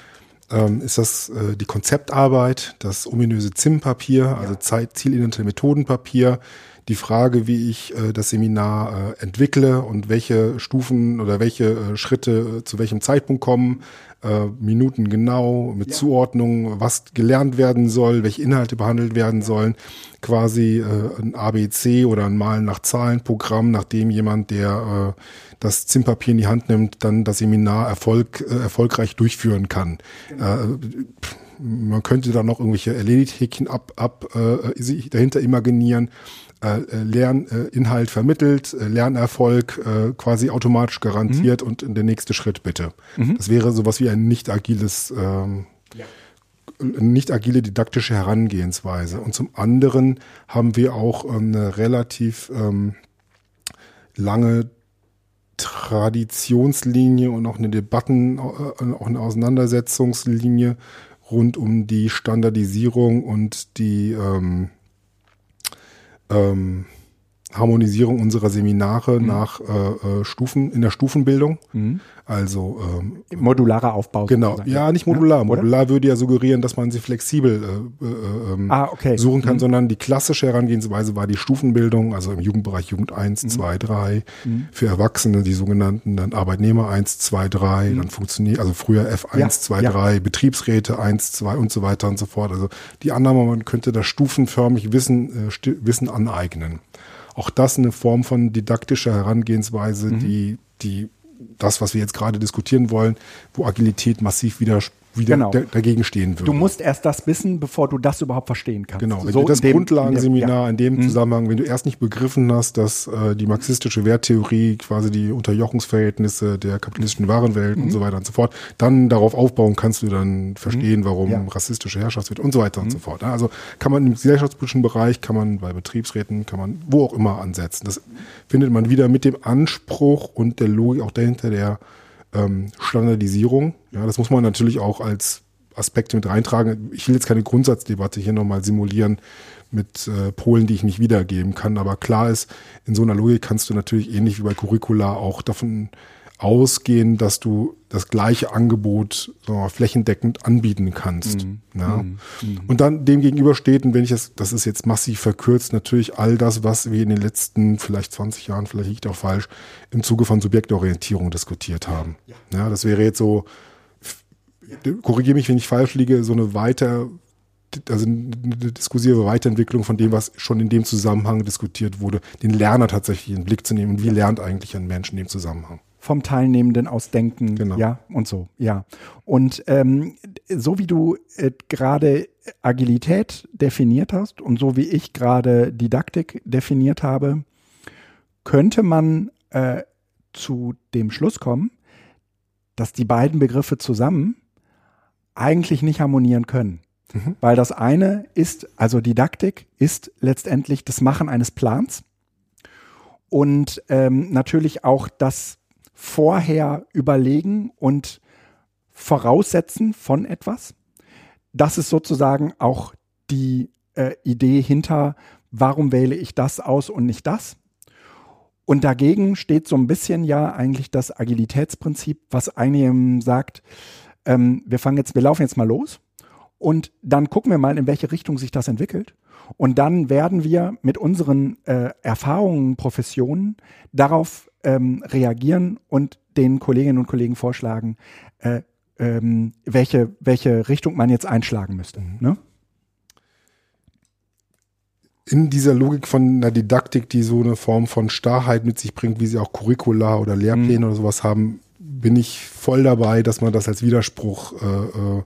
ähm, ist das äh, die Konzeptarbeit, das ominöse ZIM-Papier, also Zeit, Zielidente Methodenpapier, die Frage, wie ich äh, das Seminar äh, entwickle und welche Stufen oder welche äh, Schritte äh, zu welchem Zeitpunkt kommen, äh, Minuten genau, mit ja. Zuordnung, was gelernt werden soll, welche Inhalte behandelt werden sollen, quasi äh, ein ABC oder ein Malen nach Zahlen Programm, nachdem jemand, der äh, das Zimpapier in die Hand nimmt, dann das Seminar Erfolg, äh, erfolgreich durchführen kann. Genau. Äh, man könnte da noch irgendwelche Erledigt-Häkchen ab, ab äh, sich dahinter imaginieren. Äh, äh Lerninhalt äh, vermittelt, Lernerfolg äh, quasi automatisch garantiert mhm. und der nächste Schritt bitte. Mhm. Das wäre sowas wie ein nicht agiles, ähm, ja. nicht agile didaktische Herangehensweise. Und zum anderen haben wir auch eine relativ ähm, lange Traditionslinie und auch eine Debatten, auch eine Auseinandersetzungslinie rund um die Standardisierung und die ähm, ähm, Harmonisierung unserer Seminare mhm. nach äh, äh, Stufen in der Stufenbildung. Mhm. Also ähm, modularer Aufbau. Genau, ja, nicht modular. Ja, modular würde ja suggerieren, dass man sie flexibel äh, äh, ähm, ah, okay. suchen kann, mhm. sondern die klassische Herangehensweise war die Stufenbildung, also im Jugendbereich Jugend 1, mhm. 2, 3, mhm. für Erwachsene die sogenannten dann Arbeitnehmer 1, 2, 3, dann funktioniert, also früher F1, ja, 2, ja. 3, Betriebsräte 1, 2 und so weiter und so fort. Also die Annahme, man könnte da stufenförmig Wissen, äh, Wissen aneignen. Auch das eine Form von didaktischer Herangehensweise, mhm. die, die das, was wir jetzt gerade diskutieren wollen, wo Agilität massiv wieder wieder genau. dagegen stehen würde. Du musst erst das wissen, bevor du das überhaupt verstehen kannst. Genau, wenn so das dem, Grundlagenseminar ja. in dem mhm. Zusammenhang, wenn du erst nicht begriffen hast, dass äh, die marxistische Werttheorie quasi die Unterjochungsverhältnisse der kapitalistischen Warenwelt mhm. und so weiter und so fort, dann darauf aufbauen kannst du dann verstehen, mhm. warum ja. rassistische Herrschaft wird und so weiter und so mhm. fort. Also kann man im gesellschaftspolitischen Bereich, kann man bei Betriebsräten, kann man wo auch immer ansetzen. Das findet man wieder mit dem Anspruch und der Logik auch dahinter der ähm, Standardisierung. Ja, das muss man natürlich auch als Aspekte mit reintragen. Ich will jetzt keine Grundsatzdebatte hier nochmal simulieren mit äh, Polen, die ich nicht wiedergeben kann. Aber klar ist, in so einer Logik kannst du natürlich ähnlich wie bei Curricula auch davon ausgehen, dass du das gleiche Angebot so, flächendeckend anbieten kannst. Mhm. Ja? Mhm. mhm. Und dann dem gegenüber steht, und wenn ich das, das ist jetzt massiv verkürzt, natürlich all das, was wir in den letzten vielleicht 20 Jahren, vielleicht liegt auch falsch, im Zuge von Subjektorientierung diskutiert haben. Ja, ja das wäre jetzt so, korrigiere mich, wenn ich falsch liege, so eine weiter also eine diskursive Weiterentwicklung von dem, was schon in dem Zusammenhang diskutiert wurde, den Lerner tatsächlich in den Blick zu nehmen und wie lernt eigentlich ein Mensch in dem Zusammenhang vom Teilnehmenden aus denken, genau. ja, und so, ja. Und ähm, so wie du äh, gerade Agilität definiert hast und so wie ich gerade Didaktik definiert habe, könnte man äh, zu dem Schluss kommen, dass die beiden Begriffe zusammen eigentlich nicht harmonieren können. Mhm. Weil das eine ist, also Didaktik ist letztendlich das Machen eines Plans und ähm, natürlich auch das vorher überlegen und voraussetzen von etwas. Das ist sozusagen auch die äh, Idee hinter, warum wähle ich das aus und nicht das. Und dagegen steht so ein bisschen ja eigentlich das Agilitätsprinzip, was einem sagt, ähm, wir fangen jetzt, wir laufen jetzt mal los und dann gucken wir mal, in welche Richtung sich das entwickelt. Und dann werden wir mit unseren äh, Erfahrungen, Professionen darauf ähm, reagieren und den Kolleginnen und Kollegen vorschlagen, äh, ähm, welche, welche Richtung man jetzt einschlagen müsste. Mhm. Ne? in dieser Logik von einer Didaktik, die so eine Form von Starrheit mit sich bringt, wie sie auch Curricula oder Lehrpläne mhm. oder sowas haben, bin ich voll dabei, dass man das als Widerspruch äh, äh,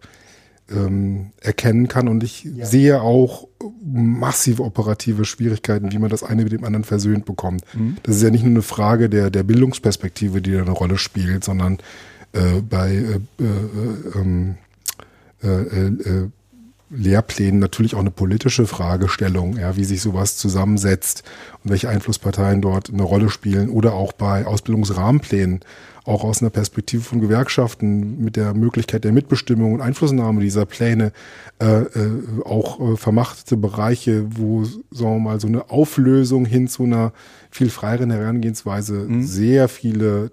ähm, erkennen kann. Und ich ja. sehe auch massive operative Schwierigkeiten, wie man das eine mit dem anderen versöhnt bekommt. Mhm. Das ist ja nicht nur eine Frage der, der Bildungsperspektive, die da eine Rolle spielt, sondern äh, bei äh, äh, ähm, äh, äh, Lehrplänen natürlich auch eine politische Fragestellung, ja, wie sich sowas zusammensetzt und welche Einflussparteien dort eine Rolle spielen oder auch bei Ausbildungsrahmenplänen auch aus einer Perspektive von Gewerkschaften mit der Möglichkeit der Mitbestimmung und Einflussnahme dieser Pläne äh, äh, auch äh, vermachtete Bereiche, wo, sagen wir mal, so eine Auflösung hin zu einer viel freieren Herangehensweise mhm. sehr viele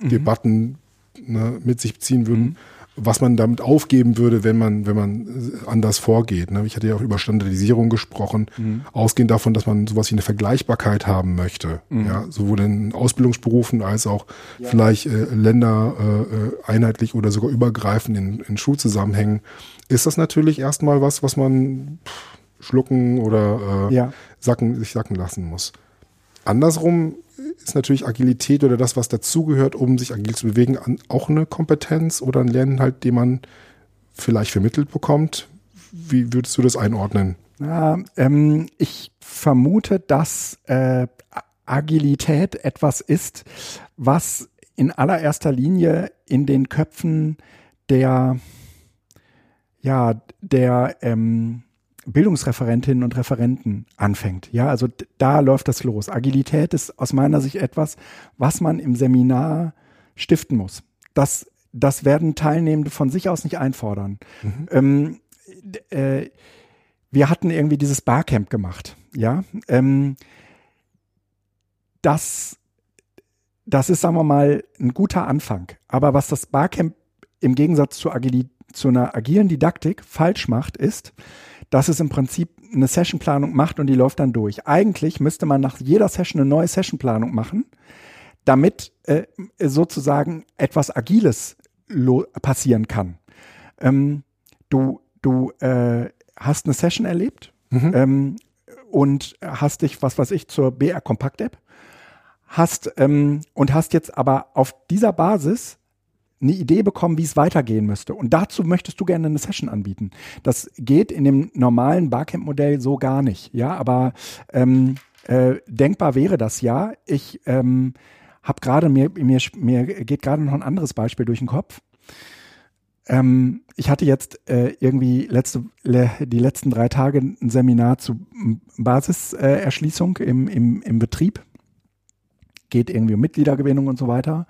mhm. Debatten ne, mit sich ziehen würden. Mhm. Was man damit aufgeben würde, wenn man, wenn man äh, anders vorgeht. Ne? Ich hatte ja auch über Standardisierung gesprochen, mhm. ausgehend davon, dass man sowas wie eine Vergleichbarkeit haben möchte. Mhm. Ja, sowohl in Ausbildungsberufen als auch ja. vielleicht äh, Länder äh, äh einheitlich oder sogar übergreifend in, in Schulzusammenhängen, ist das natürlich erstmal was, was man schlucken oder äh, ja. sacken, sich sacken lassen muss. Andersrum ist natürlich Agilität oder das, was dazugehört, um sich agil zu bewegen, auch eine Kompetenz oder ein Lerninhalt, den man vielleicht vermittelt bekommt. Wie würdest du das einordnen? Ja, ähm, ich vermute, dass äh, Agilität etwas ist, was in allererster Linie in den Köpfen der, ja, der ähm, Bildungsreferentinnen und Referenten anfängt. Ja, also da läuft das los. Agilität ist aus meiner Sicht etwas, was man im Seminar stiften muss. Das, das werden Teilnehmende von sich aus nicht einfordern. Mhm. Ähm, äh, wir hatten irgendwie dieses Barcamp gemacht. Ja, ähm, das, das ist, sagen wir mal, ein guter Anfang. Aber was das Barcamp im Gegensatz zu, Agili zu einer agilen Didaktik falsch macht, ist, dass es im Prinzip eine Sessionplanung macht und die läuft dann durch. Eigentlich müsste man nach jeder Session eine neue Sessionplanung machen, damit äh, sozusagen etwas Agiles passieren kann. Ähm, du du äh, hast eine Session erlebt mhm. ähm, und hast dich, was weiß ich, zur BR Kompakt App hast ähm, und hast jetzt aber auf dieser Basis eine Idee bekommen, wie es weitergehen müsste. Und dazu möchtest du gerne eine Session anbieten. Das geht in dem normalen Barcamp-Modell so gar nicht. Ja, aber ähm, äh, denkbar wäre das ja. Ich ähm, habe gerade mir, mir, mir geht gerade noch ein anderes Beispiel durch den Kopf. Ähm, ich hatte jetzt äh, irgendwie letzte, le, die letzten drei Tage ein Seminar zu Basiserschließung äh, im, im, im Betrieb. Geht irgendwie um Mitgliedergewinnung und so weiter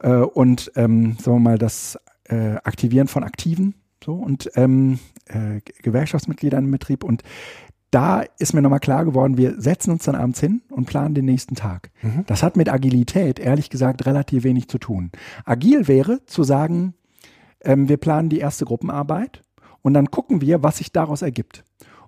äh, und ähm, sagen wir mal das äh, Aktivieren von Aktiven so und ähm, äh, Gewerkschaftsmitgliedern im Betrieb und da ist mir nochmal klar geworden, wir setzen uns dann abends hin und planen den nächsten Tag. Mhm. Das hat mit Agilität ehrlich gesagt relativ wenig zu tun. Agil wäre zu sagen, ähm, wir planen die erste Gruppenarbeit und dann gucken wir, was sich daraus ergibt.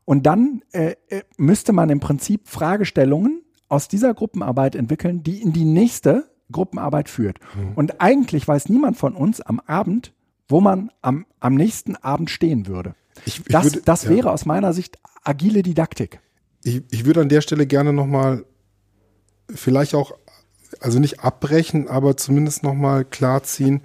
Und dann äh, äh müsste man im Prinzip Fragestellungen aus dieser Gruppenarbeit entwickeln, die in die nächste Gruppenarbeit führt. Mhm. Und eigentlich weiß niemand von uns am Abend, wo man am, am nächsten Abend stehen würde. Ich, ich das würde, das ja. wäre aus meiner Sicht agile Didaktik. Ich, ich würde an der Stelle gerne nochmal vielleicht auch, also nicht abbrechen, aber zumindest nochmal klarziehen,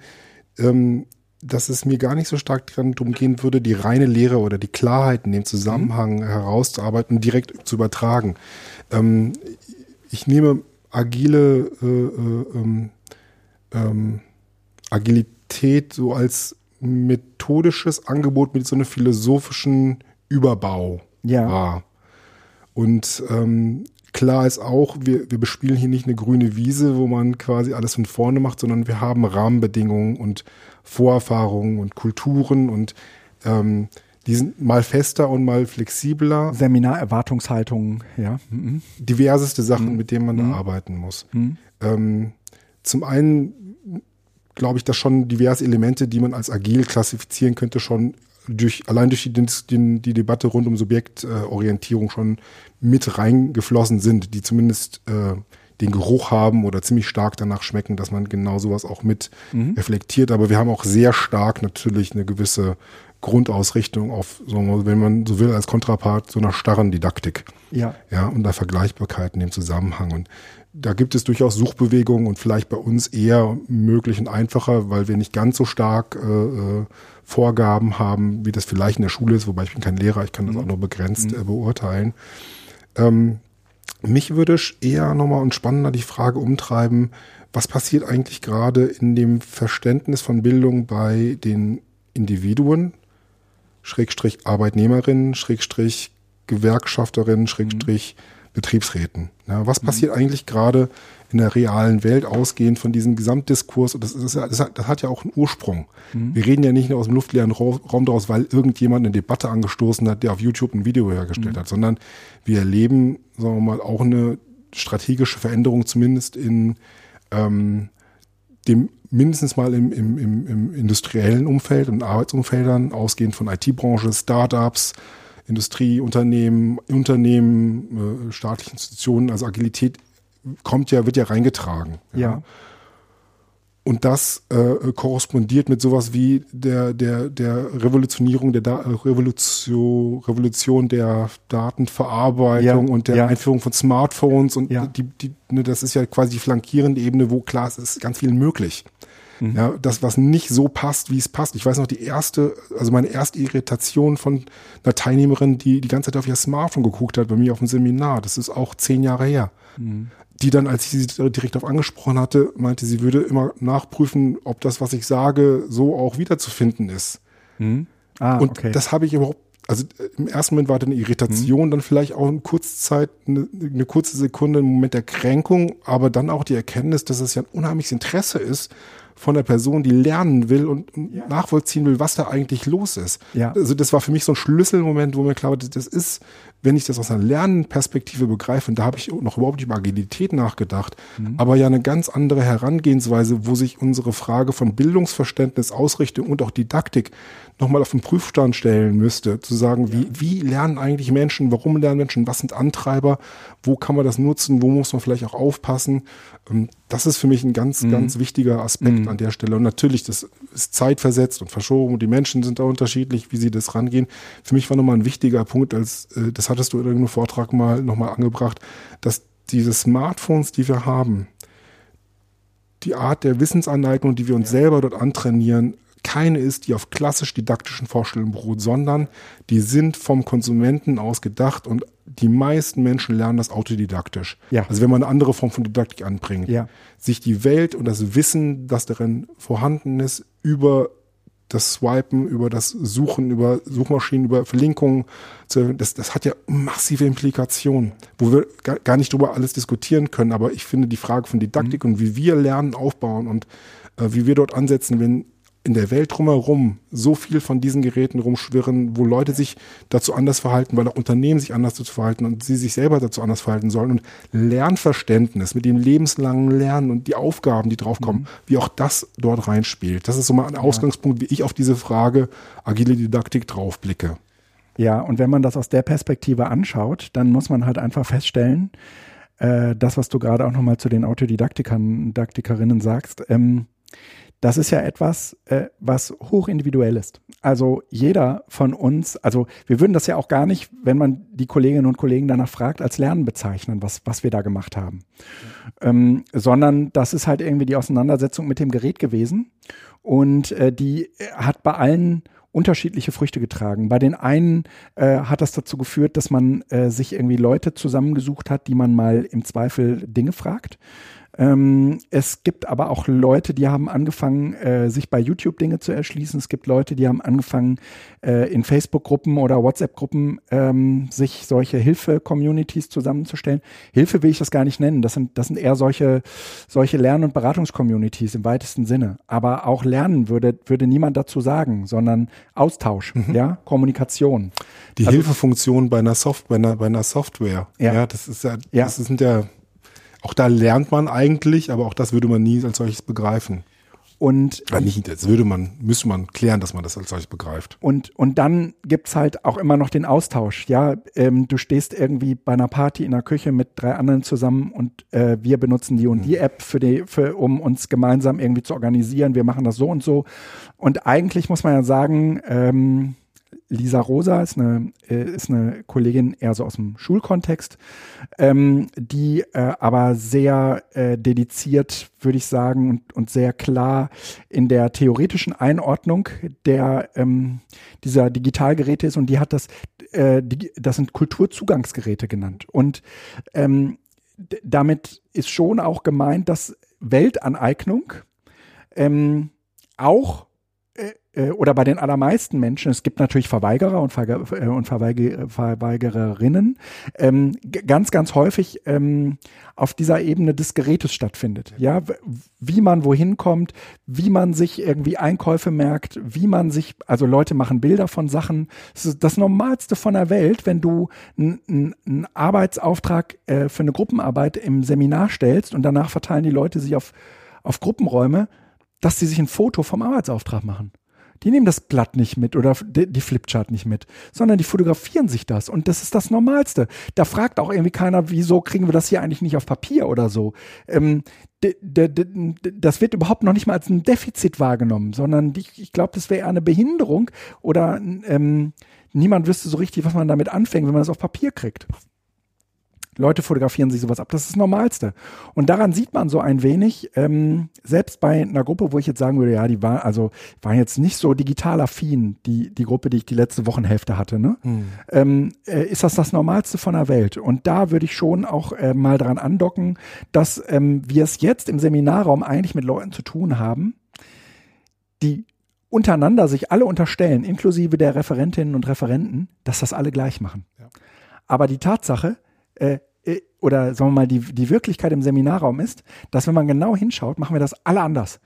ähm, dass es mir gar nicht so stark darum gehen würde, die reine Lehre oder die Klarheit in dem Zusammenhang mhm. herauszuarbeiten und direkt zu übertragen. Ähm, ich nehme agile äh, äh, ähm, ähm, Agilität so als methodisches Angebot mit so einem philosophischen Überbau ja. war. Und ähm, klar ist auch, wir, wir bespielen hier nicht eine grüne Wiese, wo man quasi alles von vorne macht, sondern wir haben Rahmenbedingungen und Vorerfahrungen und Kulturen und ähm, die sind mal fester und mal flexibler. Seminarerwartungshaltungen, ja. Mhm. Diverseste Sachen, mhm. mit denen man mhm. da arbeiten muss. Mhm. Ähm, zum einen glaube ich, dass schon diverse Elemente, die man als agil klassifizieren könnte, schon durch, allein durch die, die, die Debatte rund um Subjektorientierung schon mit reingeflossen sind, die zumindest äh, den Geruch haben oder ziemlich stark danach schmecken, dass man genau sowas auch mit mhm. reflektiert. Aber wir haben auch sehr stark natürlich eine gewisse Grundausrichtung auf, wenn man so will, als Kontrapart so einer starren Didaktik. Ja. Ja, und der Vergleichbarkeit in dem Zusammenhang. Und da gibt es durchaus Suchbewegungen und vielleicht bei uns eher möglich und einfacher, weil wir nicht ganz so stark äh, äh Vorgaben haben, wie das vielleicht in der Schule ist, wobei ich bin kein Lehrer, ich kann das mhm. auch nur begrenzt mhm. äh, beurteilen. Ähm, mich würde eher nochmal und spannender die Frage umtreiben, was passiert eigentlich gerade in dem Verständnis von Bildung bei den Individuen, Schrägstrich Arbeitnehmerinnen, Schrägstrich Gewerkschafterinnen, Schrägstrich mhm. Betriebsräten. Ja, was mhm. passiert eigentlich gerade in der realen Welt, ausgehend von diesem Gesamtdiskurs? Und das, ist, das, hat, das hat ja auch einen Ursprung. Mhm. Wir reden ja nicht nur aus dem luftleeren Raum daraus, weil irgendjemand eine Debatte angestoßen hat, der auf YouTube ein Video hergestellt mhm. hat, sondern wir erleben, sagen wir mal, auch eine strategische Veränderung, zumindest in ähm, dem mindestens mal im, im, im, im industriellen Umfeld und Arbeitsumfeldern, ausgehend von IT-Branche, Startups, Industrieunternehmen, Unternehmen, äh, staatliche Institutionen, also Agilität kommt ja, wird ja reingetragen. Ja. ja. Und das äh, korrespondiert mit sowas wie der, der, der Revolutionierung der da Revolution, Revolution der Datenverarbeitung ja, und der ja. Einführung von Smartphones und ja. die, die, ne, das ist ja quasi die flankierende Ebene, wo klar es ist ganz viel möglich. Mhm. Ja, das, was nicht so passt, wie es passt. Ich weiß noch, die erste, also meine erste Irritation von einer Teilnehmerin, die die ganze Zeit auf ihr Smartphone geguckt hat bei mir auf dem Seminar, das ist auch zehn Jahre her. Mhm die dann, als ich sie direkt auf angesprochen hatte, meinte, sie würde immer nachprüfen, ob das, was ich sage, so auch wiederzufinden ist. Hm. Ah, und okay. das habe ich überhaupt, also äh, im ersten Moment war da eine Irritation, hm. dann vielleicht auch eine Kurzzeit, eine, eine kurze Sekunde, ein Moment der Kränkung, aber dann auch die Erkenntnis, dass es ja ein unheimliches Interesse ist, von der Person, die lernen will und ja. nachvollziehen will, was da eigentlich los ist. Ja. Also das war für mich so ein Schlüsselmoment, wo mir klar war, das ist, wenn ich das aus einer Lernperspektive begreife, und da habe ich noch überhaupt nicht über Agilität nachgedacht, mhm. aber ja eine ganz andere Herangehensweise, wo sich unsere Frage von Bildungsverständnis, Ausrichtung und auch Didaktik nochmal auf den Prüfstand stellen müsste, zu sagen, ja. wie, wie lernen eigentlich Menschen, warum lernen Menschen, was sind Antreiber, wo kann man das nutzen, wo muss man vielleicht auch aufpassen. Ähm, das ist für mich ein ganz, mhm. ganz wichtiger Aspekt mhm. an der Stelle. Und natürlich, das ist zeitversetzt und verschoben und die Menschen sind da unterschiedlich, wie sie das rangehen. Für mich war nochmal ein wichtiger Punkt, als äh, das hattest du in irgendeinem Vortrag mal nochmal angebracht, dass diese Smartphones, die wir haben, die Art der Wissensaneignung, die wir uns ja. selber dort antrainieren, keine ist, die auf klassisch didaktischen Vorstellungen beruht, sondern die sind vom Konsumenten aus gedacht und die meisten Menschen lernen das autodidaktisch. Ja. Also wenn man eine andere Form von Didaktik anbringt, ja. sich die Welt und das Wissen, das darin vorhanden ist, über das Swipen, über das Suchen, über Suchmaschinen, über Verlinkungen, das, das hat ja massive Implikationen, wo wir gar nicht drüber alles diskutieren können. Aber ich finde die Frage von Didaktik mhm. und wie wir Lernen aufbauen und äh, wie wir dort ansetzen, wenn in der Welt drumherum so viel von diesen Geräten rumschwirren, wo Leute sich dazu anders verhalten, weil auch Unternehmen sich anders dazu verhalten und sie sich selber dazu anders verhalten sollen und Lernverständnis mit dem lebenslangen Lernen und die Aufgaben, die draufkommen, mhm. wie auch das dort reinspielt. Das ist so mal ein Ausgangspunkt, wie ich auf diese Frage agile Didaktik draufblicke. Ja, und wenn man das aus der Perspektive anschaut, dann muss man halt einfach feststellen, äh, das, was du gerade auch nochmal zu den Autodidaktikern, Didaktikerinnen sagst, ähm, das ist ja etwas, äh, was hochindividuell ist. Also jeder von uns, also wir würden das ja auch gar nicht, wenn man die Kolleginnen und Kollegen danach fragt, als Lernen bezeichnen, was, was wir da gemacht haben. Ja. Ähm, sondern das ist halt irgendwie die Auseinandersetzung mit dem Gerät gewesen. Und äh, die hat bei allen unterschiedliche Früchte getragen. Bei den einen äh, hat das dazu geführt, dass man äh, sich irgendwie Leute zusammengesucht hat, die man mal im Zweifel Dinge fragt. Ähm, es gibt aber auch Leute, die haben angefangen, äh, sich bei YouTube Dinge zu erschließen. Es gibt Leute, die haben angefangen, äh, in Facebook-Gruppen oder WhatsApp-Gruppen ähm, sich solche Hilfe-Communities zusammenzustellen. Hilfe will ich das gar nicht nennen. Das sind, das sind eher solche, solche Lern- und Beratungs-Communities im weitesten Sinne. Aber auch Lernen würde, würde niemand dazu sagen, sondern Austausch, mhm. ja, Kommunikation. Die also, Hilfefunktion bei einer, Soft bei einer, bei einer Software. Ja. ja, das ist ja, ja. das sind ja auch da lernt man eigentlich, aber auch das würde man nie als solches begreifen. Und ja, nicht, jetzt würde man, müsste man klären, dass man das als solches begreift. Und, und dann gibt's halt auch immer noch den Austausch. Ja, ähm, du stehst irgendwie bei einer Party in der Küche mit drei anderen zusammen und äh, wir benutzen die und die mhm. App für die, für, um uns gemeinsam irgendwie zu organisieren. Wir machen das so und so. Und eigentlich muss man ja sagen, ähm, Lisa Rosa ist eine, äh, ist eine Kollegin eher so aus dem Schulkontext, ähm, die äh, aber sehr äh, dediziert, würde ich sagen, und, und sehr klar in der theoretischen Einordnung der ähm, dieser Digitalgeräte ist und die hat das, äh, die, das sind Kulturzugangsgeräte genannt. Und ähm, damit ist schon auch gemeint, dass Weltaneignung ähm, auch oder bei den allermeisten Menschen, es gibt natürlich Verweigerer und, Verge äh, und Verweige Verweigererinnen, ähm, ganz, ganz häufig ähm, auf dieser Ebene des Gerätes stattfindet. Ja, wie man wohin kommt, wie man sich irgendwie Einkäufe merkt, wie man sich, also Leute machen Bilder von Sachen. Das ist das Normalste von der Welt, wenn du einen Arbeitsauftrag äh, für eine Gruppenarbeit im Seminar stellst und danach verteilen die Leute sich auf auf Gruppenräume, dass sie sich ein Foto vom Arbeitsauftrag machen. Die nehmen das Blatt nicht mit oder die Flipchart nicht mit, sondern die fotografieren sich das und das ist das Normalste. Da fragt auch irgendwie keiner, wieso kriegen wir das hier eigentlich nicht auf Papier oder so. Ähm, das wird überhaupt noch nicht mal als ein Defizit wahrgenommen, sondern ich, ich glaube, das wäre eine Behinderung oder ähm, niemand wüsste so richtig, was man damit anfängt, wenn man das auf Papier kriegt. Leute fotografieren sich sowas ab. Das ist das Normalste. Und daran sieht man so ein wenig, ähm, selbst bei einer Gruppe, wo ich jetzt sagen würde, ja, die war, also waren jetzt nicht so digital affin, die, die Gruppe, die ich die letzte Wochenhälfte hatte, ne? Hm. Ähm, äh, ist das das Normalste von der Welt. Und da würde ich schon auch äh, mal dran andocken, dass ähm, wir es jetzt im Seminarraum eigentlich mit Leuten zu tun haben, die untereinander sich alle unterstellen, inklusive der Referentinnen und Referenten, dass das alle gleich machen. Ja. Aber die Tatsache, äh, äh, oder sagen wir mal, die, die Wirklichkeit im Seminarraum ist, dass wenn man genau hinschaut, machen wir das alle anders.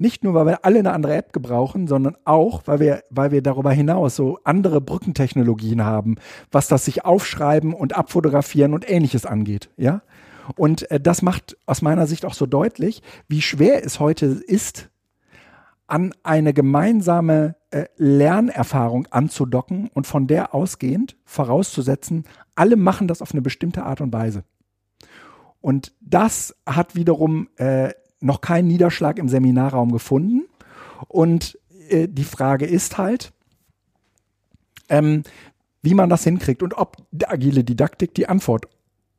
Nicht nur, weil wir alle eine andere App gebrauchen, sondern auch, weil wir, weil wir darüber hinaus so andere Brückentechnologien haben, was das sich aufschreiben und abfotografieren und ähnliches angeht, ja. Und äh, das macht aus meiner Sicht auch so deutlich, wie schwer es heute ist, an eine gemeinsame äh, Lernerfahrung anzudocken und von der ausgehend vorauszusetzen, alle machen das auf eine bestimmte Art und Weise. Und das hat wiederum äh, noch keinen Niederschlag im Seminarraum gefunden. Und äh, die Frage ist halt, ähm, wie man das hinkriegt und ob agile Didaktik die Antwort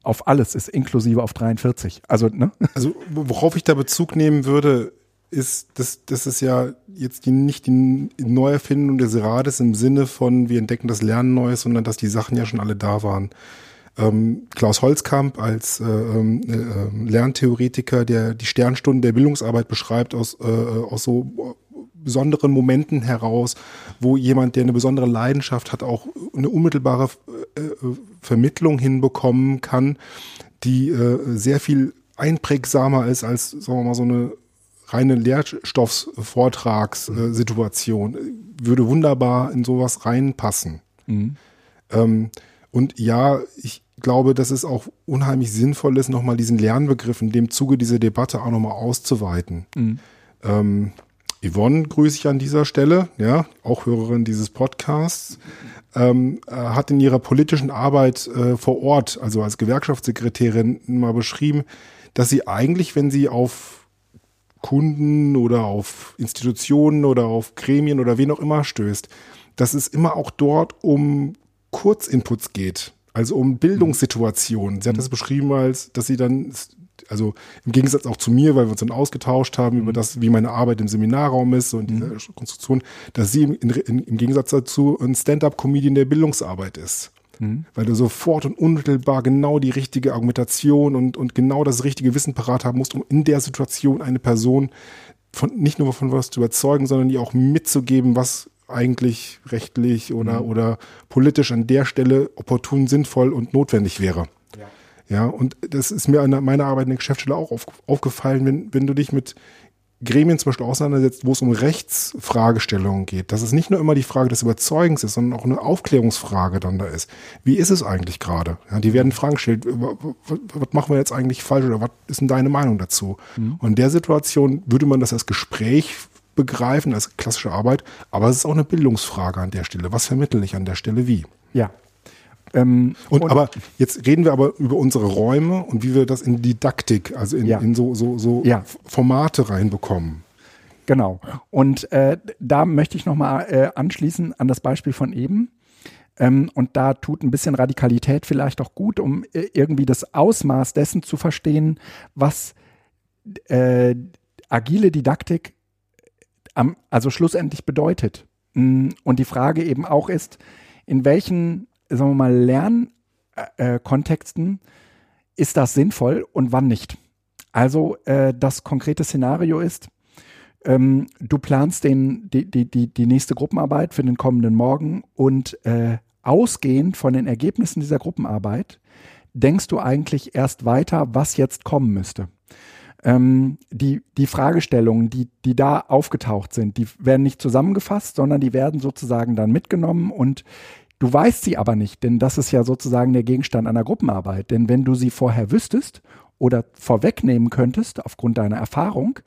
auf alles ist, inklusive auf 43. Also, ne? Also, worauf ich da Bezug nehmen würde, ist, das, das ist ja jetzt die, nicht die Neuerfindung des Rades im Sinne von, wir entdecken das Lernen Neues, sondern dass die Sachen ja schon alle da waren. Ähm, Klaus Holzkamp als äh, ähm, äh, Lerntheoretiker, der die Sternstunden der Bildungsarbeit beschreibt aus, äh, aus so besonderen Momenten heraus, wo jemand, der eine besondere Leidenschaft hat, auch eine unmittelbare äh, Vermittlung hinbekommen kann, die äh, sehr viel einprägsamer ist als, sagen wir mal, so eine reine Lehrstoffsvortragssituation äh, würde wunderbar in sowas reinpassen. Mhm. Ähm, und ja, ich glaube, dass es auch unheimlich sinnvoll ist, nochmal diesen Lernbegriff in dem Zuge dieser Debatte auch nochmal auszuweiten. Mhm. Ähm, Yvonne grüße ich an dieser Stelle, ja, auch Hörerin dieses Podcasts, ähm, äh, hat in ihrer politischen Arbeit äh, vor Ort, also als Gewerkschaftssekretärin, mal beschrieben, dass sie eigentlich, wenn sie auf Kunden oder auf Institutionen oder auf Gremien oder wen auch immer stößt, dass es immer auch dort um Kurzinputs geht, also um Bildungssituationen. Sie hat das mhm. beschrieben als, dass sie dann, also im Gegensatz auch zu mir, weil wir uns dann ausgetauscht haben über mhm. das, wie meine Arbeit im Seminarraum ist und diese mhm. Konstruktion, dass sie im, im Gegensatz dazu ein Stand-up-Comedian der Bildungsarbeit ist. Mhm. Weil du sofort und unmittelbar genau die richtige Argumentation und, und genau das richtige Wissen parat haben musst, um in der Situation eine Person von, nicht nur von was zu überzeugen, sondern ihr auch mitzugeben, was eigentlich rechtlich oder, mhm. oder politisch an der Stelle opportun, sinnvoll und notwendig wäre. Ja, ja und das ist mir an meiner Arbeit in der Geschäftsstelle auch auf, aufgefallen, wenn, wenn du dich mit Gremien zum Beispiel auseinandersetzt, wo es um Rechtsfragestellungen geht, dass es nicht nur immer die Frage des Überzeugens ist, sondern auch eine Aufklärungsfrage dann da ist. Wie ist es eigentlich gerade? Ja, die werden Fragen gestellt, was machen wir jetzt eigentlich falsch oder was ist denn deine Meinung dazu? Mhm. Und in der Situation würde man das als Gespräch begreifen, als klassische Arbeit, aber es ist auch eine Bildungsfrage an der Stelle. Was vermittle ich an der Stelle wie? Ja, ähm, und, und, aber jetzt reden wir aber über unsere Räume und wie wir das in Didaktik, also in, ja. in so, so, so ja. Formate reinbekommen. Genau. Und äh, da möchte ich nochmal äh, anschließen an das Beispiel von eben. Ähm, und da tut ein bisschen Radikalität vielleicht auch gut, um äh, irgendwie das Ausmaß dessen zu verstehen, was äh, agile Didaktik am, also schlussendlich bedeutet. Mm, und die Frage eben auch ist, in welchen sagen wir mal, Lernkontexten äh, ist das sinnvoll und wann nicht. Also äh, das konkrete Szenario ist, ähm, du planst den, die, die, die, die nächste Gruppenarbeit für den kommenden Morgen und äh, ausgehend von den Ergebnissen dieser Gruppenarbeit denkst du eigentlich erst weiter, was jetzt kommen müsste. Ähm, die, die Fragestellungen, die, die da aufgetaucht sind, die werden nicht zusammengefasst, sondern die werden sozusagen dann mitgenommen und Du weißt sie aber nicht, denn das ist ja sozusagen der Gegenstand einer Gruppenarbeit. Denn wenn du sie vorher wüsstest oder vorwegnehmen könntest aufgrund deiner Erfahrung,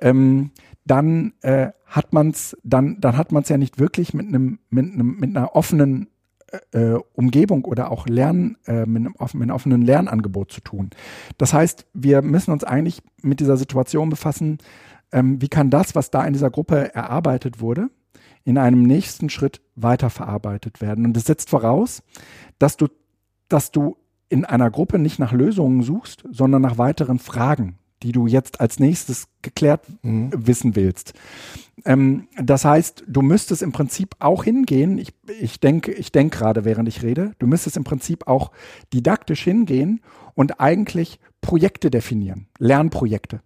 ähm, dann äh, hat man's, dann, dann hat man es ja nicht wirklich mit einem, mit einem, mit einer offenen äh, äh, Umgebung oder auch Lern, äh, mit, einem, mit einem offenen Lernangebot zu tun. Das heißt, wir müssen uns eigentlich mit dieser Situation befassen, ähm, wie kann das, was da in dieser Gruppe erarbeitet wurde, in einem nächsten Schritt weiterverarbeitet werden. Und das setzt voraus, dass du, dass du in einer Gruppe nicht nach Lösungen suchst, sondern nach weiteren Fragen, die du jetzt als nächstes geklärt mhm. wissen willst. Ähm, das heißt, du müsstest im Prinzip auch hingehen, ich, ich denke ich denk gerade, während ich rede, du müsstest im Prinzip auch didaktisch hingehen und eigentlich Projekte definieren, Lernprojekte.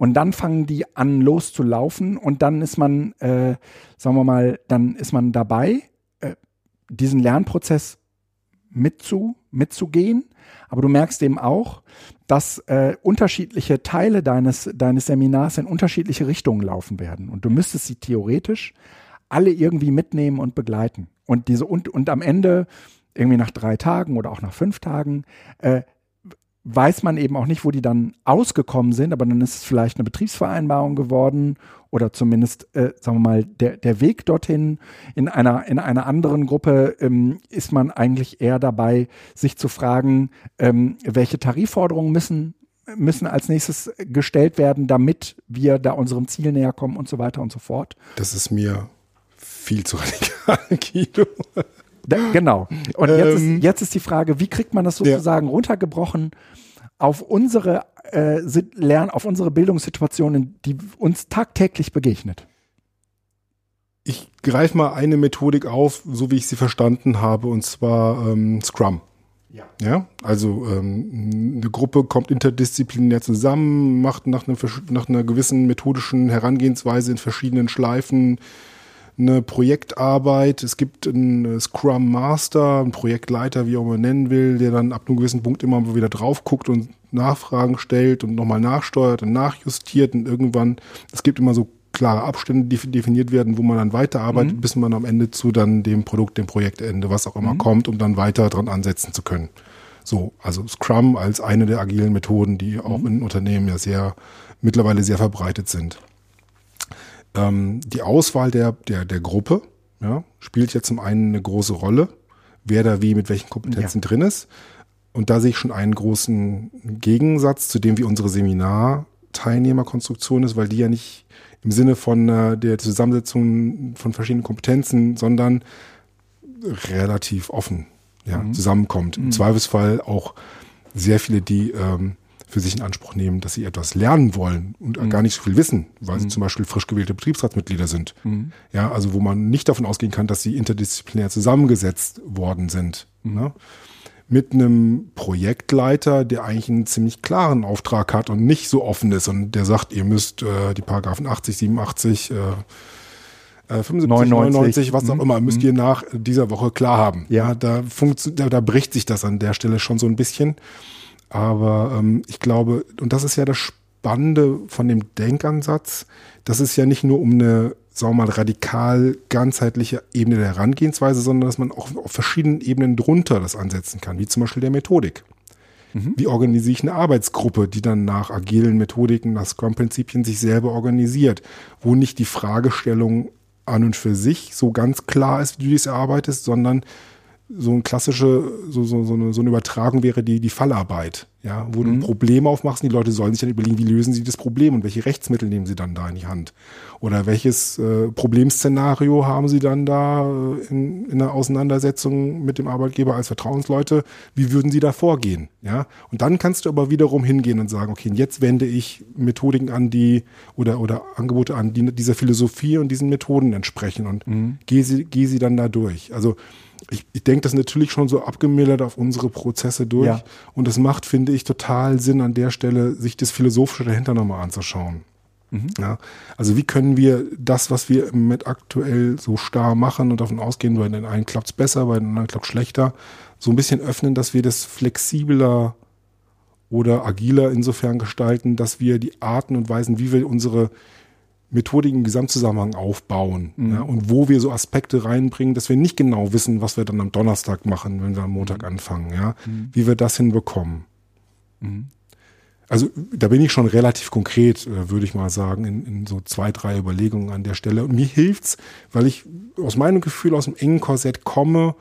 Und dann fangen die an loszulaufen und dann ist man, äh, sagen wir mal, dann ist man dabei, äh, diesen Lernprozess mitzu, mitzugehen. Aber du merkst eben auch, dass äh, unterschiedliche Teile deines, deines Seminars in unterschiedliche Richtungen laufen werden. Und du müsstest sie theoretisch alle irgendwie mitnehmen und begleiten. Und diese und, und am Ende, irgendwie nach drei Tagen oder auch nach fünf Tagen, äh, weiß man eben auch nicht, wo die dann ausgekommen sind, aber dann ist es vielleicht eine Betriebsvereinbarung geworden oder zumindest, äh, sagen wir mal, der, der Weg dorthin. In einer, in einer anderen Gruppe ähm, ist man eigentlich eher dabei, sich zu fragen, ähm, welche Tarifforderungen müssen müssen als nächstes gestellt werden, damit wir da unserem Ziel näher kommen und so weiter und so fort. Das ist mir viel zu radikal, Guido. Da, genau. Und jetzt, ist, ähm. jetzt ist die Frage, wie kriegt man das sozusagen ja. runtergebrochen auf unsere äh, Lern, auf unsere Bildungssituationen, die uns tagtäglich begegnet? Ich greife mal eine Methodik auf, so wie ich sie verstanden habe, und zwar ähm, Scrum. Ja. ja. Also ähm, eine Gruppe kommt interdisziplinär zusammen, macht nach, einer, nach einer gewissen methodischen Herangehensweise in verschiedenen Schleifen eine Projektarbeit. Es gibt einen Scrum Master, einen Projektleiter, wie auch man nennen will, der dann ab einem gewissen Punkt immer wieder drauf guckt und Nachfragen stellt und nochmal nachsteuert und nachjustiert und irgendwann, es gibt immer so klare Abstände, die definiert werden, wo man dann weiterarbeitet, mhm. bis man am Ende zu dann dem Produkt, dem Projektende, was auch immer mhm. kommt, um dann weiter dran ansetzen zu können. So, also Scrum als eine der agilen Methoden, die auch mhm. in Unternehmen ja sehr, mittlerweile sehr verbreitet sind. Ähm, die Auswahl der, der, der Gruppe ja, spielt ja zum einen eine große Rolle, wer da wie mit welchen Kompetenzen ja. drin ist. Und da sehe ich schon einen großen Gegensatz zu dem, wie unsere Seminarteilnehmerkonstruktion ist, weil die ja nicht im Sinne von äh, der Zusammensetzung von verschiedenen Kompetenzen, sondern relativ offen ja, mhm. zusammenkommt. Im mhm. Zweifelsfall auch sehr viele, die ähm, für sich in Anspruch nehmen, dass sie etwas lernen wollen und mhm. gar nicht so viel wissen, weil mhm. sie zum Beispiel frisch gewählte Betriebsratsmitglieder sind. Mhm. Ja, also wo man nicht davon ausgehen kann, dass sie interdisziplinär zusammengesetzt worden sind. Mhm. Ne? Mit einem Projektleiter, der eigentlich einen ziemlich klaren Auftrag hat und nicht so offen ist und der sagt, ihr müsst äh, die Paragraphen 80, 87, äh, 75, 99, 99 was auch mhm. immer, müsst ihr mhm. nach dieser Woche klar haben. Ja, ja da, da, da bricht sich das an der Stelle schon so ein bisschen. Aber ähm, ich glaube, und das ist ja das Spannende von dem Denkansatz, dass es ja nicht nur um eine, sagen wir mal, radikal ganzheitliche Ebene der Herangehensweise, sondern dass man auch auf verschiedenen Ebenen drunter das ansetzen kann, wie zum Beispiel der Methodik. Mhm. Wie organisiere ich eine Arbeitsgruppe, die dann nach agilen Methodiken, nach Scrum-Prinzipien sich selber organisiert, wo nicht die Fragestellung an und für sich so ganz klar ist, wie du dies erarbeitest, sondern so eine klassische, so, so, so, eine, so eine Übertragung wäre die, die Fallarbeit, ja, wo mhm. du ein Problem aufmachst und die Leute sollen sich dann überlegen, wie lösen sie das Problem und welche Rechtsmittel nehmen sie dann da in die Hand. Oder welches äh, Problemszenario haben sie dann da äh, in, in einer Auseinandersetzung mit dem Arbeitgeber als Vertrauensleute, wie würden sie da vorgehen, ja. Und dann kannst du aber wiederum hingehen und sagen, okay, jetzt wende ich Methodiken an, die oder, oder Angebote an, die dieser Philosophie und diesen Methoden entsprechen und mhm. gehe sie, geh sie dann da durch. Also ich, ich denke das natürlich schon so abgemildert auf unsere Prozesse durch. Ja. Und es macht, finde ich, total Sinn an der Stelle, sich das Philosophische dahinter nochmal anzuschauen. Mhm. Ja, also wie können wir das, was wir mit aktuell so starr machen und davon ausgehen, bei den einen klappt es besser, bei den anderen klappt es schlechter, so ein bisschen öffnen, dass wir das flexibler oder agiler insofern gestalten, dass wir die Arten und Weisen, wie wir unsere Methodik im Gesamtzusammenhang aufbauen mhm. ja, und wo wir so Aspekte reinbringen, dass wir nicht genau wissen, was wir dann am Donnerstag machen, wenn wir am Montag mhm. anfangen, ja, mhm. wie wir das hinbekommen. Mhm. Also da bin ich schon relativ konkret, äh, würde ich mal sagen, in, in so zwei, drei Überlegungen an der Stelle. Und mir hilft's, weil ich aus meinem Gefühl aus dem engen Korsett komme,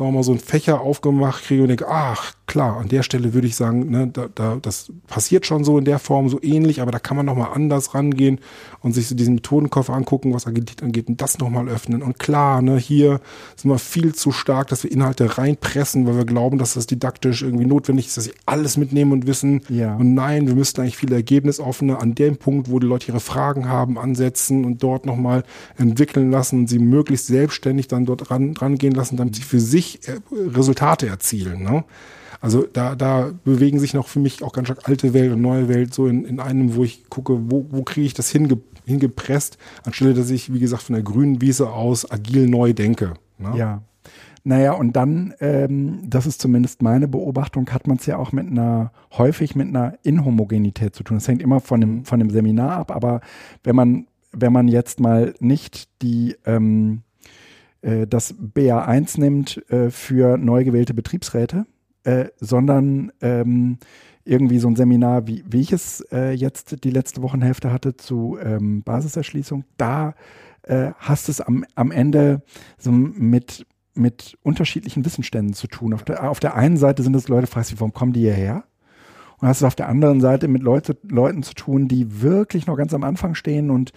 sagen wir mal, so einen Fächer aufgemacht kriege und denke, ach klar, an der Stelle würde ich sagen, ne, da, da, das passiert schon so in der Form, so ähnlich, aber da kann man nochmal anders rangehen und sich so diesen Methodenkoffer angucken, was Agilität angeht und das nochmal öffnen. Und klar, ne, hier sind wir viel zu stark, dass wir Inhalte reinpressen, weil wir glauben, dass das didaktisch irgendwie notwendig ist, dass sie alles mitnehmen und wissen. Ja. Und nein, wir müssten eigentlich viel ergebnisoffener an dem Punkt, wo die Leute ihre Fragen haben, ansetzen und dort nochmal entwickeln lassen und sie möglichst selbstständig dann dort ran, rangehen lassen, damit sie für sich äh, Resultate erzielen. Ne? Also da, da bewegen sich noch für mich auch ganz stark alte Welt und neue Welt so in, in einem, wo ich gucke, wo, wo kriege ich das hinge, hingepresst, anstelle dass ich, wie gesagt, von der grünen Wiese aus agil neu denke. Ne? Ja. Naja, und dann, ähm, das ist zumindest meine Beobachtung, hat man es ja auch mit einer, häufig mit einer Inhomogenität zu tun. Das hängt immer von dem, von dem Seminar ab, aber wenn man, wenn man jetzt mal nicht die, ähm, äh, das BA1 nimmt äh, für neu gewählte Betriebsräte, äh, sondern ähm, irgendwie so ein Seminar, wie, wie ich es äh, jetzt die letzte Wochenhälfte hatte zu ähm, Basiserschließung, da äh, hast es am, am Ende so mit, mit unterschiedlichen Wissensständen zu tun. Auf der, auf der einen Seite sind es Leute, fragst du, warum kommen die hierher? Und hast du auf der anderen Seite mit Leute, Leuten zu tun, die wirklich noch ganz am Anfang stehen und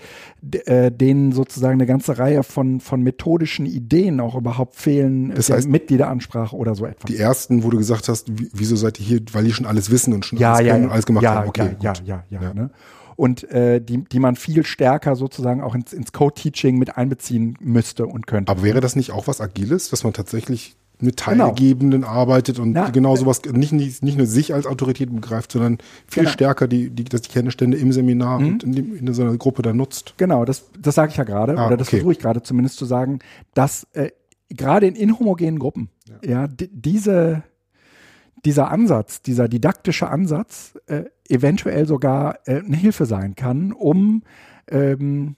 äh, denen sozusagen eine ganze Reihe von, von methodischen Ideen auch überhaupt fehlen, Das heißt- Mitgliederansprache oder so etwas. Die ersten, wo du gesagt hast, wie- wieso seid ihr hier, weil die schon alles wissen und schon ja, alles ja, können und alles gemacht ja, haben. Okay, ja, gut. ja, ja, ja, Ja. Ne? Und äh, die, die man viel stärker sozusagen auch ins, ins Code-Teaching mit einbeziehen müsste und könnte. Aber wäre das nicht auch was Agiles, dass man tatsächlich mit Genau. Teilgebenden arbeitet und Na, genau sowas nicht, nicht, nicht nur sich als Autorität begreift, sondern viel Genau. Mhm. stärker die, die, dass die Kenntnisstände im Seminar und in, dem, in so einer Gruppe dann nutzt. Genau, das, das sage ich ja gerade, Ah, oder das okay. versuche ich gerade zumindest zu sagen, dass äh, gerade in inhomogenen Gruppen, ja, di- diese, dieser Ansatz, dieser didaktische Ansatz äh, eventuell sogar äh, eine Hilfe sein kann, um ähm,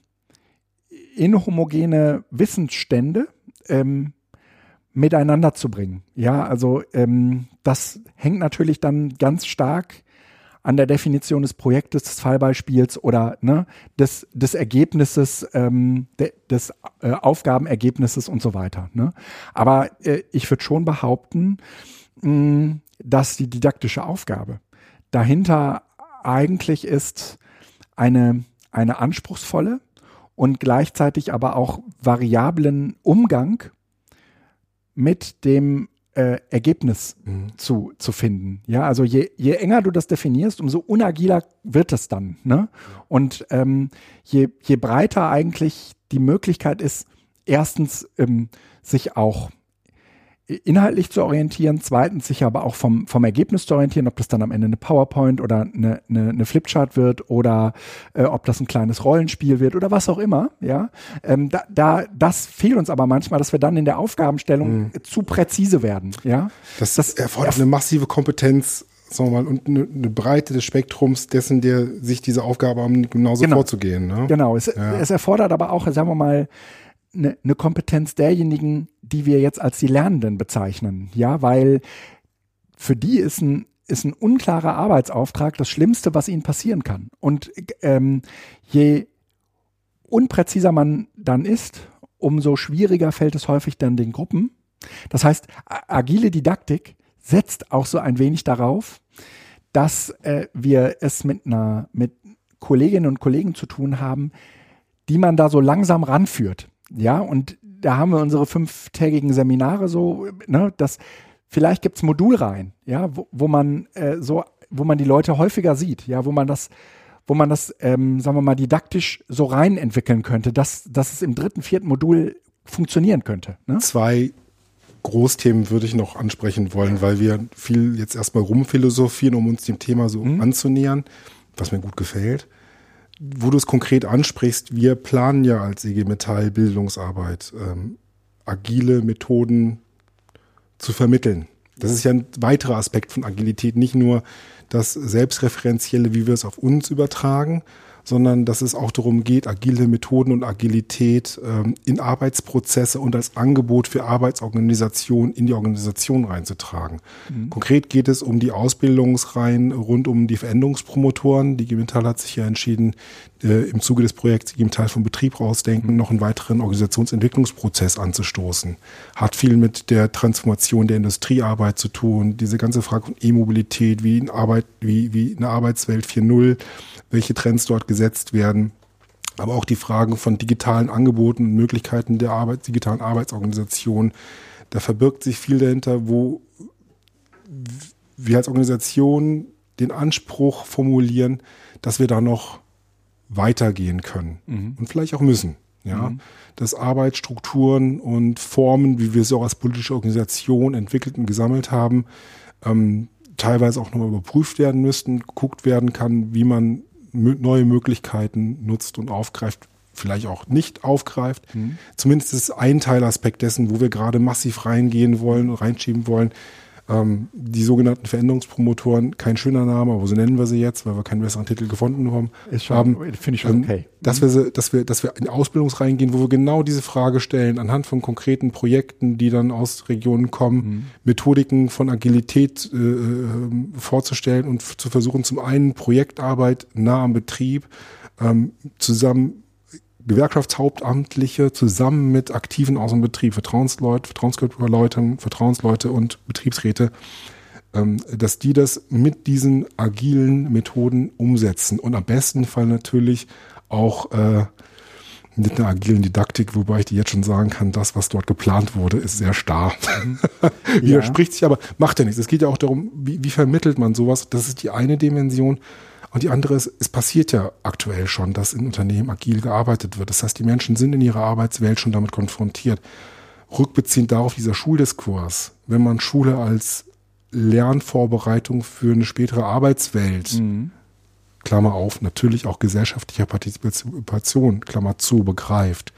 inhomogene Wissensstände ähm, miteinander zu bringen. Ja, also ähm, das hängt natürlich dann ganz stark an der Definition des Projektes, des Fallbeispiels oder ne, des, des Ergebnisses, ähm, de, des äh, Aufgabenergebnisses und so weiter. Ne? Aber äh, ich würde schon behaupten, mh, dass die didaktische Aufgabe dahinter eigentlich ist eine, eine anspruchsvolle und gleichzeitig aber auch variablen Umgang mit dem äh, Ergebnis zu, zu finden. Ja, also je, je enger du das definierst, umso unagiler wird es dann. Ne? Und ähm, je, je breiter eigentlich die Möglichkeit ist, erstens ähm, sich auch inhaltlich zu orientieren, zweitens sich aber auch vom, vom Ergebnis zu orientieren, ob das dann am Ende eine PowerPoint oder eine, eine, eine Flipchart wird oder äh, ob das ein kleines Rollenspiel wird oder was auch immer, ja. Ähm, da, da, das fehlt uns aber manchmal, dass wir dann in der Aufgabenstellung zu präzise werden, ja. Das, Das- erfordert eine massive Kompetenz, sagen wir mal, und eine, eine Breite des Spektrums dessen, der sich diese Aufgabe haben, genauso Genau. vorzugehen. Ne? Genau, es, Ja. es erfordert aber auch, sagen wir mal, eine, eine Kompetenz derjenigen, die wir jetzt als die Lernenden bezeichnen. Ja, weil für die ist ein, ist ein unklarer Arbeitsauftrag das Schlimmste, was ihnen passieren kann. Und ähm, je unpräziser man dann ist, umso schwieriger fällt es häufig dann den Gruppen. Das heißt, agile Didaktik setzt auch so ein wenig darauf, dass äh, wir es mit einer mit Kolleginnen und Kollegen zu tun haben, die man da so langsam ranführt. Ja, und da haben wir unsere fünftägigen Seminare so, ne, das vielleicht gibt's Modulreihen, ja, wo, wo man äh, so, wo man die Leute häufiger sieht, ja, wo man das, wo man das, ähm, sagen wir mal, didaktisch so rein entwickeln könnte, dass, dass es im dritten, vierten Modul funktionieren könnte. Ne? Zwei Großthemen würde ich noch ansprechen wollen, weil wir viel jetzt erstmal rumphilosophieren, um uns dem Thema so anzunähern, was mir gut gefällt. Wo du es konkret ansprichst, wir planen ja als IG Metall Bildungsarbeit, ähm, agile Methoden zu vermitteln. Das ist ja ein weiterer Aspekt von Agilität, nicht nur das Selbstreferenzielle, wie wir es auf uns übertragen, sondern dass es auch darum geht, agile Methoden und Agilität ähm, in Arbeitsprozesse und als Angebot für Arbeitsorganisation in die Organisation reinzutragen. Mhm. Konkret geht es um die Ausbildungsreihen rund um die Veränderungspromotoren. Die IG Metall hat sich ja entschieden, äh, im Zuge des Projekts IG Metall vom Betrieb rausdenken, mhm. noch einen weiteren Organisationsentwicklungsprozess anzustoßen. Hat viel mit der Transformation der Industriearbeit zu tun, diese ganze Frage von E-Mobilität, wie, in Arbeit, wie, wie eine Arbeitswelt 4.0 welche Trends dort gesetzt werden. Aber auch die Fragen von digitalen Angeboten und Möglichkeiten der Arbeit, digitalen Arbeitsorganisation. Da verbirgt sich viel dahinter, wo wir als Organisation den Anspruch formulieren, dass wir da noch weitergehen können mhm. und vielleicht auch müssen. Ja, mhm. dass Arbeitsstrukturen und Formen, wie wir sie auch als politische Organisation entwickelt und gesammelt haben, ähm, teilweise auch nochmal überprüft werden müssten, geguckt werden kann, wie man neue Möglichkeiten nutzt und aufgreift, vielleicht auch nicht aufgreift. Mhm. Zumindest ist ein Teilaspekt dessen, wo wir gerade massiv reingehen wollen, reinschieben wollen, ähm, die sogenannten Veränderungspromotoren, kein schöner Name, aber so nennen wir sie jetzt, weil wir keinen besseren Titel gefunden haben. Ist schon, finde ich schon ähm, okay. Dass wir, sie, dass wir, dass wir in Ausbildungsreihen gehen, wo wir genau diese Frage stellen, anhand von konkreten Projekten, die dann aus Regionen kommen, mhm. Methodiken von Agilität äh, äh vorzustellen und zu versuchen, zum einen Projektarbeit nah am Betrieb ähm, zusammen Gewerkschaftshauptamtliche zusammen mit Aktiven aus dem Betrieb, Vertrauensleute, Vertrauensleute, Vertrauensleute und Betriebsräte, ähm, dass die das mit diesen agilen Methoden umsetzen und am besten Fall natürlich auch äh, mit einer agilen Didaktik, wobei ich dir jetzt schon sagen kann, das, was dort geplant wurde, ist sehr starr. Mhm. Widerspricht ja. sich, aber macht ja nichts. Es geht ja auch darum, wie, wie vermittelt man sowas. Das ist die eine Dimension. Und die andere ist, es passiert ja aktuell schon, dass in Unternehmen agil gearbeitet wird. Das heißt, die Menschen sind in ihrer Arbeitswelt schon damit konfrontiert. Rückbeziehend darauf dieser Schuldiskurs, wenn man Schule als Lernvorbereitung für eine spätere Arbeitswelt, mhm. Klammer auf, natürlich auch gesellschaftlicher Partizipation, Klammer zu, begreift,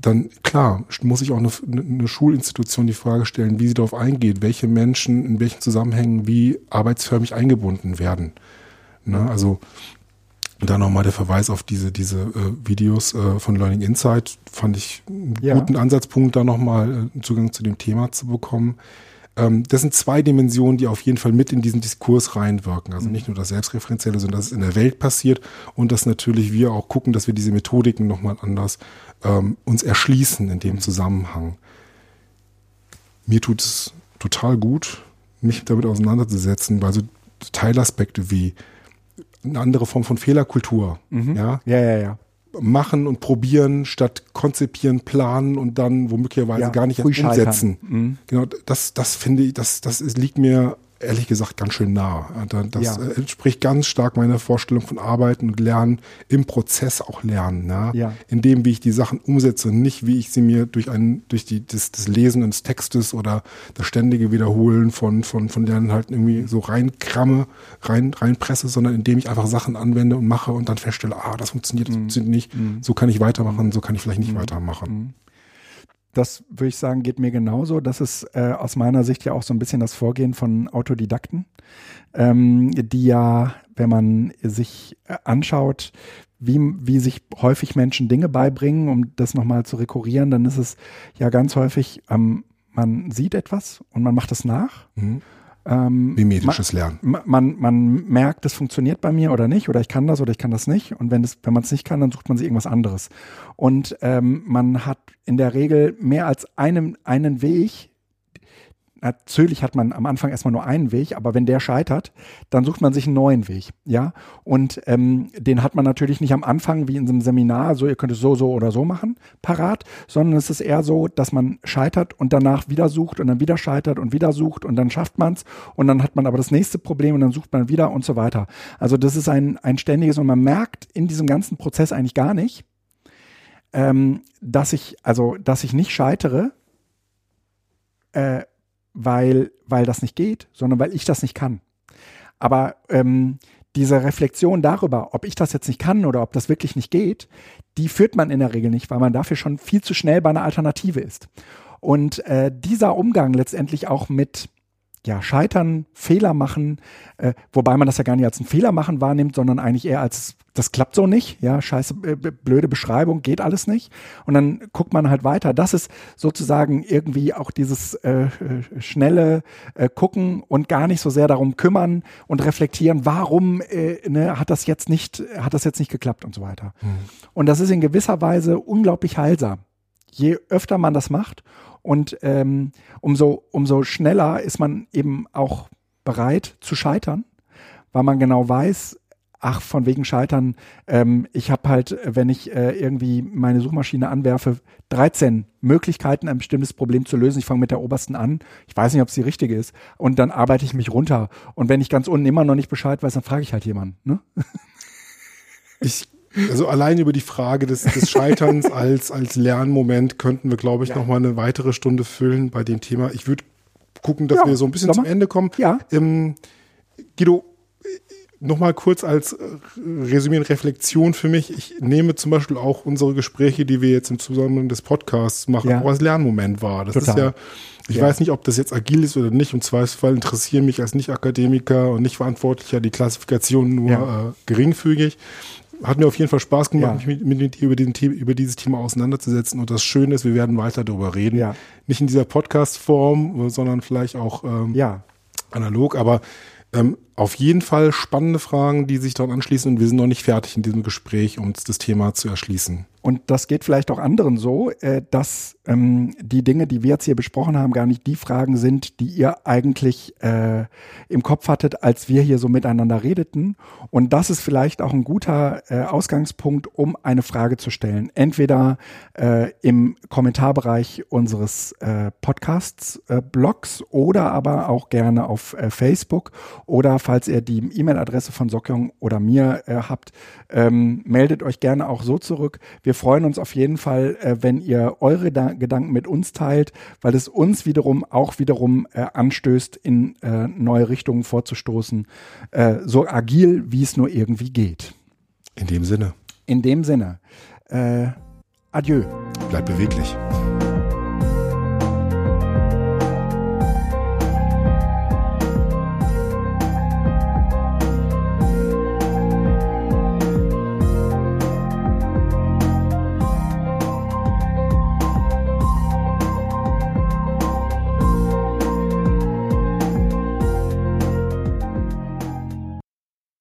dann klar, muss ich auch eine, eine, Schulinstitution die Frage stellen, wie sie darauf eingeht, welche Menschen in welchen Zusammenhängen wie arbeitsförmig eingebunden werden. Ne? Also da nochmal der Verweis auf diese, diese äh, Videos äh, von Learning Insight fand ich einen ja. guten Ansatzpunkt, da nochmal äh, Zugang zu dem Thema zu bekommen. Ähm, das sind zwei Dimensionen, die auf jeden Fall mit in diesen Diskurs reinwirken. Also mhm. nicht nur das Selbstreferenzielle, sondern dass es in der Welt passiert und dass natürlich wir auch gucken, dass wir diese Methodiken nochmal anders ähm, uns erschließen in dem Zusammenhang. Mir tut es total gut, mich damit auseinanderzusetzen, weil so Teilaspekte wie eine andere Form von Fehlerkultur. Mhm. Ja? ja, ja, ja. Machen und probieren statt konzipieren, planen und dann womöglicherweise ja, gar nicht erst umsetzen. Mhm. Genau, das, das finde ich, das, das liegt mir ehrlich gesagt ganz schön nah. Das ja. Äh, entspricht ganz stark meiner Vorstellung von Arbeiten und Lernen im Prozess auch lernen. Ne? Ja. In dem, wie ich die Sachen umsetze, nicht wie ich sie mir durch ein, durch die, das, das Lesen eines Textes oder das ständige Wiederholen von, von, von Lerninhalten irgendwie so reinkramme, rein, reinpresse, sondern indem ich einfach Sachen anwende und mache und dann feststelle, ah, das funktioniert, das mhm. funktioniert nicht, mhm. so kann ich weitermachen, so kann ich vielleicht nicht mhm. weitermachen. Das würde ich sagen, geht mir genauso. Das ist äh, aus meiner Sicht ja auch so ein bisschen das Vorgehen von Autodidakten, ähm, die ja, wenn man sich äh, anschaut, wie, wie sich häufig Menschen Dinge beibringen, um das nochmal zu rekurrieren, dann ist es ja ganz häufig, ähm, man sieht etwas und man macht es nach. Mhm. Ähm, Mimetisches Lernen. Man, man, man merkt, es funktioniert bei mir oder nicht, oder ich kann das oder ich kann das nicht. Und wenn, es, wenn man es nicht kann, dann sucht man sich irgendwas anderes. Und ähm, man hat in der Regel mehr als einen, einen Weg, Natürlich hat man am Anfang erstmal nur einen Weg, aber wenn der scheitert, dann sucht man sich einen neuen Weg, ja. Und ähm, den hat man natürlich nicht am Anfang wie in so einem Seminar, so ihr könnt es so, so oder so machen, parat, sondern es ist eher so, dass man scheitert und danach wieder sucht und dann wieder scheitert und wieder sucht und dann schafft man es und dann hat man aber das nächste Problem und dann sucht man wieder und so weiter. Also das ist ein, ein ständiges und man merkt in diesem ganzen Prozess eigentlich gar nicht, ähm, dass ich, also dass ich nicht scheitere, äh, weil, weil das nicht geht, sondern weil ich das nicht kann. Aber ähm, diese Reflexion darüber, ob ich das jetzt nicht kann oder ob das wirklich nicht geht, die führt man in der Regel nicht, weil man dafür schon viel zu schnell bei einer Alternative ist. Und äh, dieser Umgang letztendlich auch mit ja, scheitern, Fehler machen, äh, wobei man das ja gar nicht als einen Fehler machen wahrnimmt, sondern eigentlich eher als das klappt so nicht, ja, scheiße, äh, blöde Beschreibung, geht alles nicht. Und dann guckt man halt weiter. Das ist sozusagen irgendwie auch dieses äh, schnelle äh, Gucken und gar nicht so sehr darum kümmern und reflektieren, warum äh, ne, hat das jetzt nicht, hat das jetzt nicht geklappt und so weiter. Mhm. Und das ist in gewisser Weise unglaublich heilsam. Je öfter man das macht und ähm, umso, umso schneller ist man eben auch bereit zu scheitern, weil man genau weiß, ach, von wegen Scheitern, ähm, ich habe halt, wenn ich äh, irgendwie meine Suchmaschine anwerfe, 13 Möglichkeiten, ein bestimmtes Problem zu lösen. Ich fange mit der obersten an. Ich weiß nicht, ob es die richtige ist. Und dann arbeite ich mich runter. Und wenn ich ganz unten immer noch nicht Bescheid weiß, dann frage ich halt jemanden. Ne? Ich also allein über die Frage des, des Scheiterns als, als Lernmoment könnten wir, glaube ich, ja. noch mal eine weitere Stunde füllen bei dem Thema. Ich würde gucken, dass ja, wir so ein bisschen zum Ende kommen. Ja. Ähm, Guido, noch mal kurz als äh, Resümee und Reflexion für mich. Ich nehme zum Beispiel auch unsere Gespräche, die wir jetzt im Zusammenhang des Podcasts machen, ja. auch als Lernmoment wahr. Das Total. ist ja, ich ja. weiß nicht, ob das jetzt agil ist oder nicht. Im Zweifelsfall interessieren mich als Nicht-Akademiker und Nicht-Verantwortlicher die Klassifikation nur ja. äh, geringfügig hat mir auf jeden Fall Spaß gemacht, ja. mich mit, mit dir über, den, über dieses Thema auseinanderzusetzen. Und das Schöne ist, wir werden weiter darüber reden. Ja. Nicht in dieser Podcast-Form, sondern vielleicht auch ähm, ja. analog. Aber ähm, auf jeden Fall spannende Fragen, die sich daran anschließen. Und wir sind noch nicht fertig in diesem Gespräch, um uns das Thema zu erschließen. Und das geht vielleicht auch anderen so, äh, dass ähm, die Dinge, die wir jetzt hier besprochen haben, gar nicht die Fragen sind, die ihr eigentlich äh, im Kopf hattet, als wir hier so miteinander redeten. Und das ist vielleicht auch ein guter äh, Ausgangspunkt, um eine Frage zu stellen. Entweder äh, im Kommentarbereich unseres äh, Podcasts, äh, oder aber auch gerne auf äh, Facebook oder falls ihr die E-Mail-Adresse von Sokyong oder mir äh, habt, ähm, meldet euch gerne auch so zurück. Wir freuen uns auf jeden Fall, äh, wenn ihr eure da Gedanken mit uns teilt, weil es uns wiederum auch wiederum äh, anstößt, in äh, neue Richtungen vorzustoßen, äh, so agil, wie es nur irgendwie geht. In dem Sinne. In dem Sinne. Äh, adieu. Bleibt beweglich.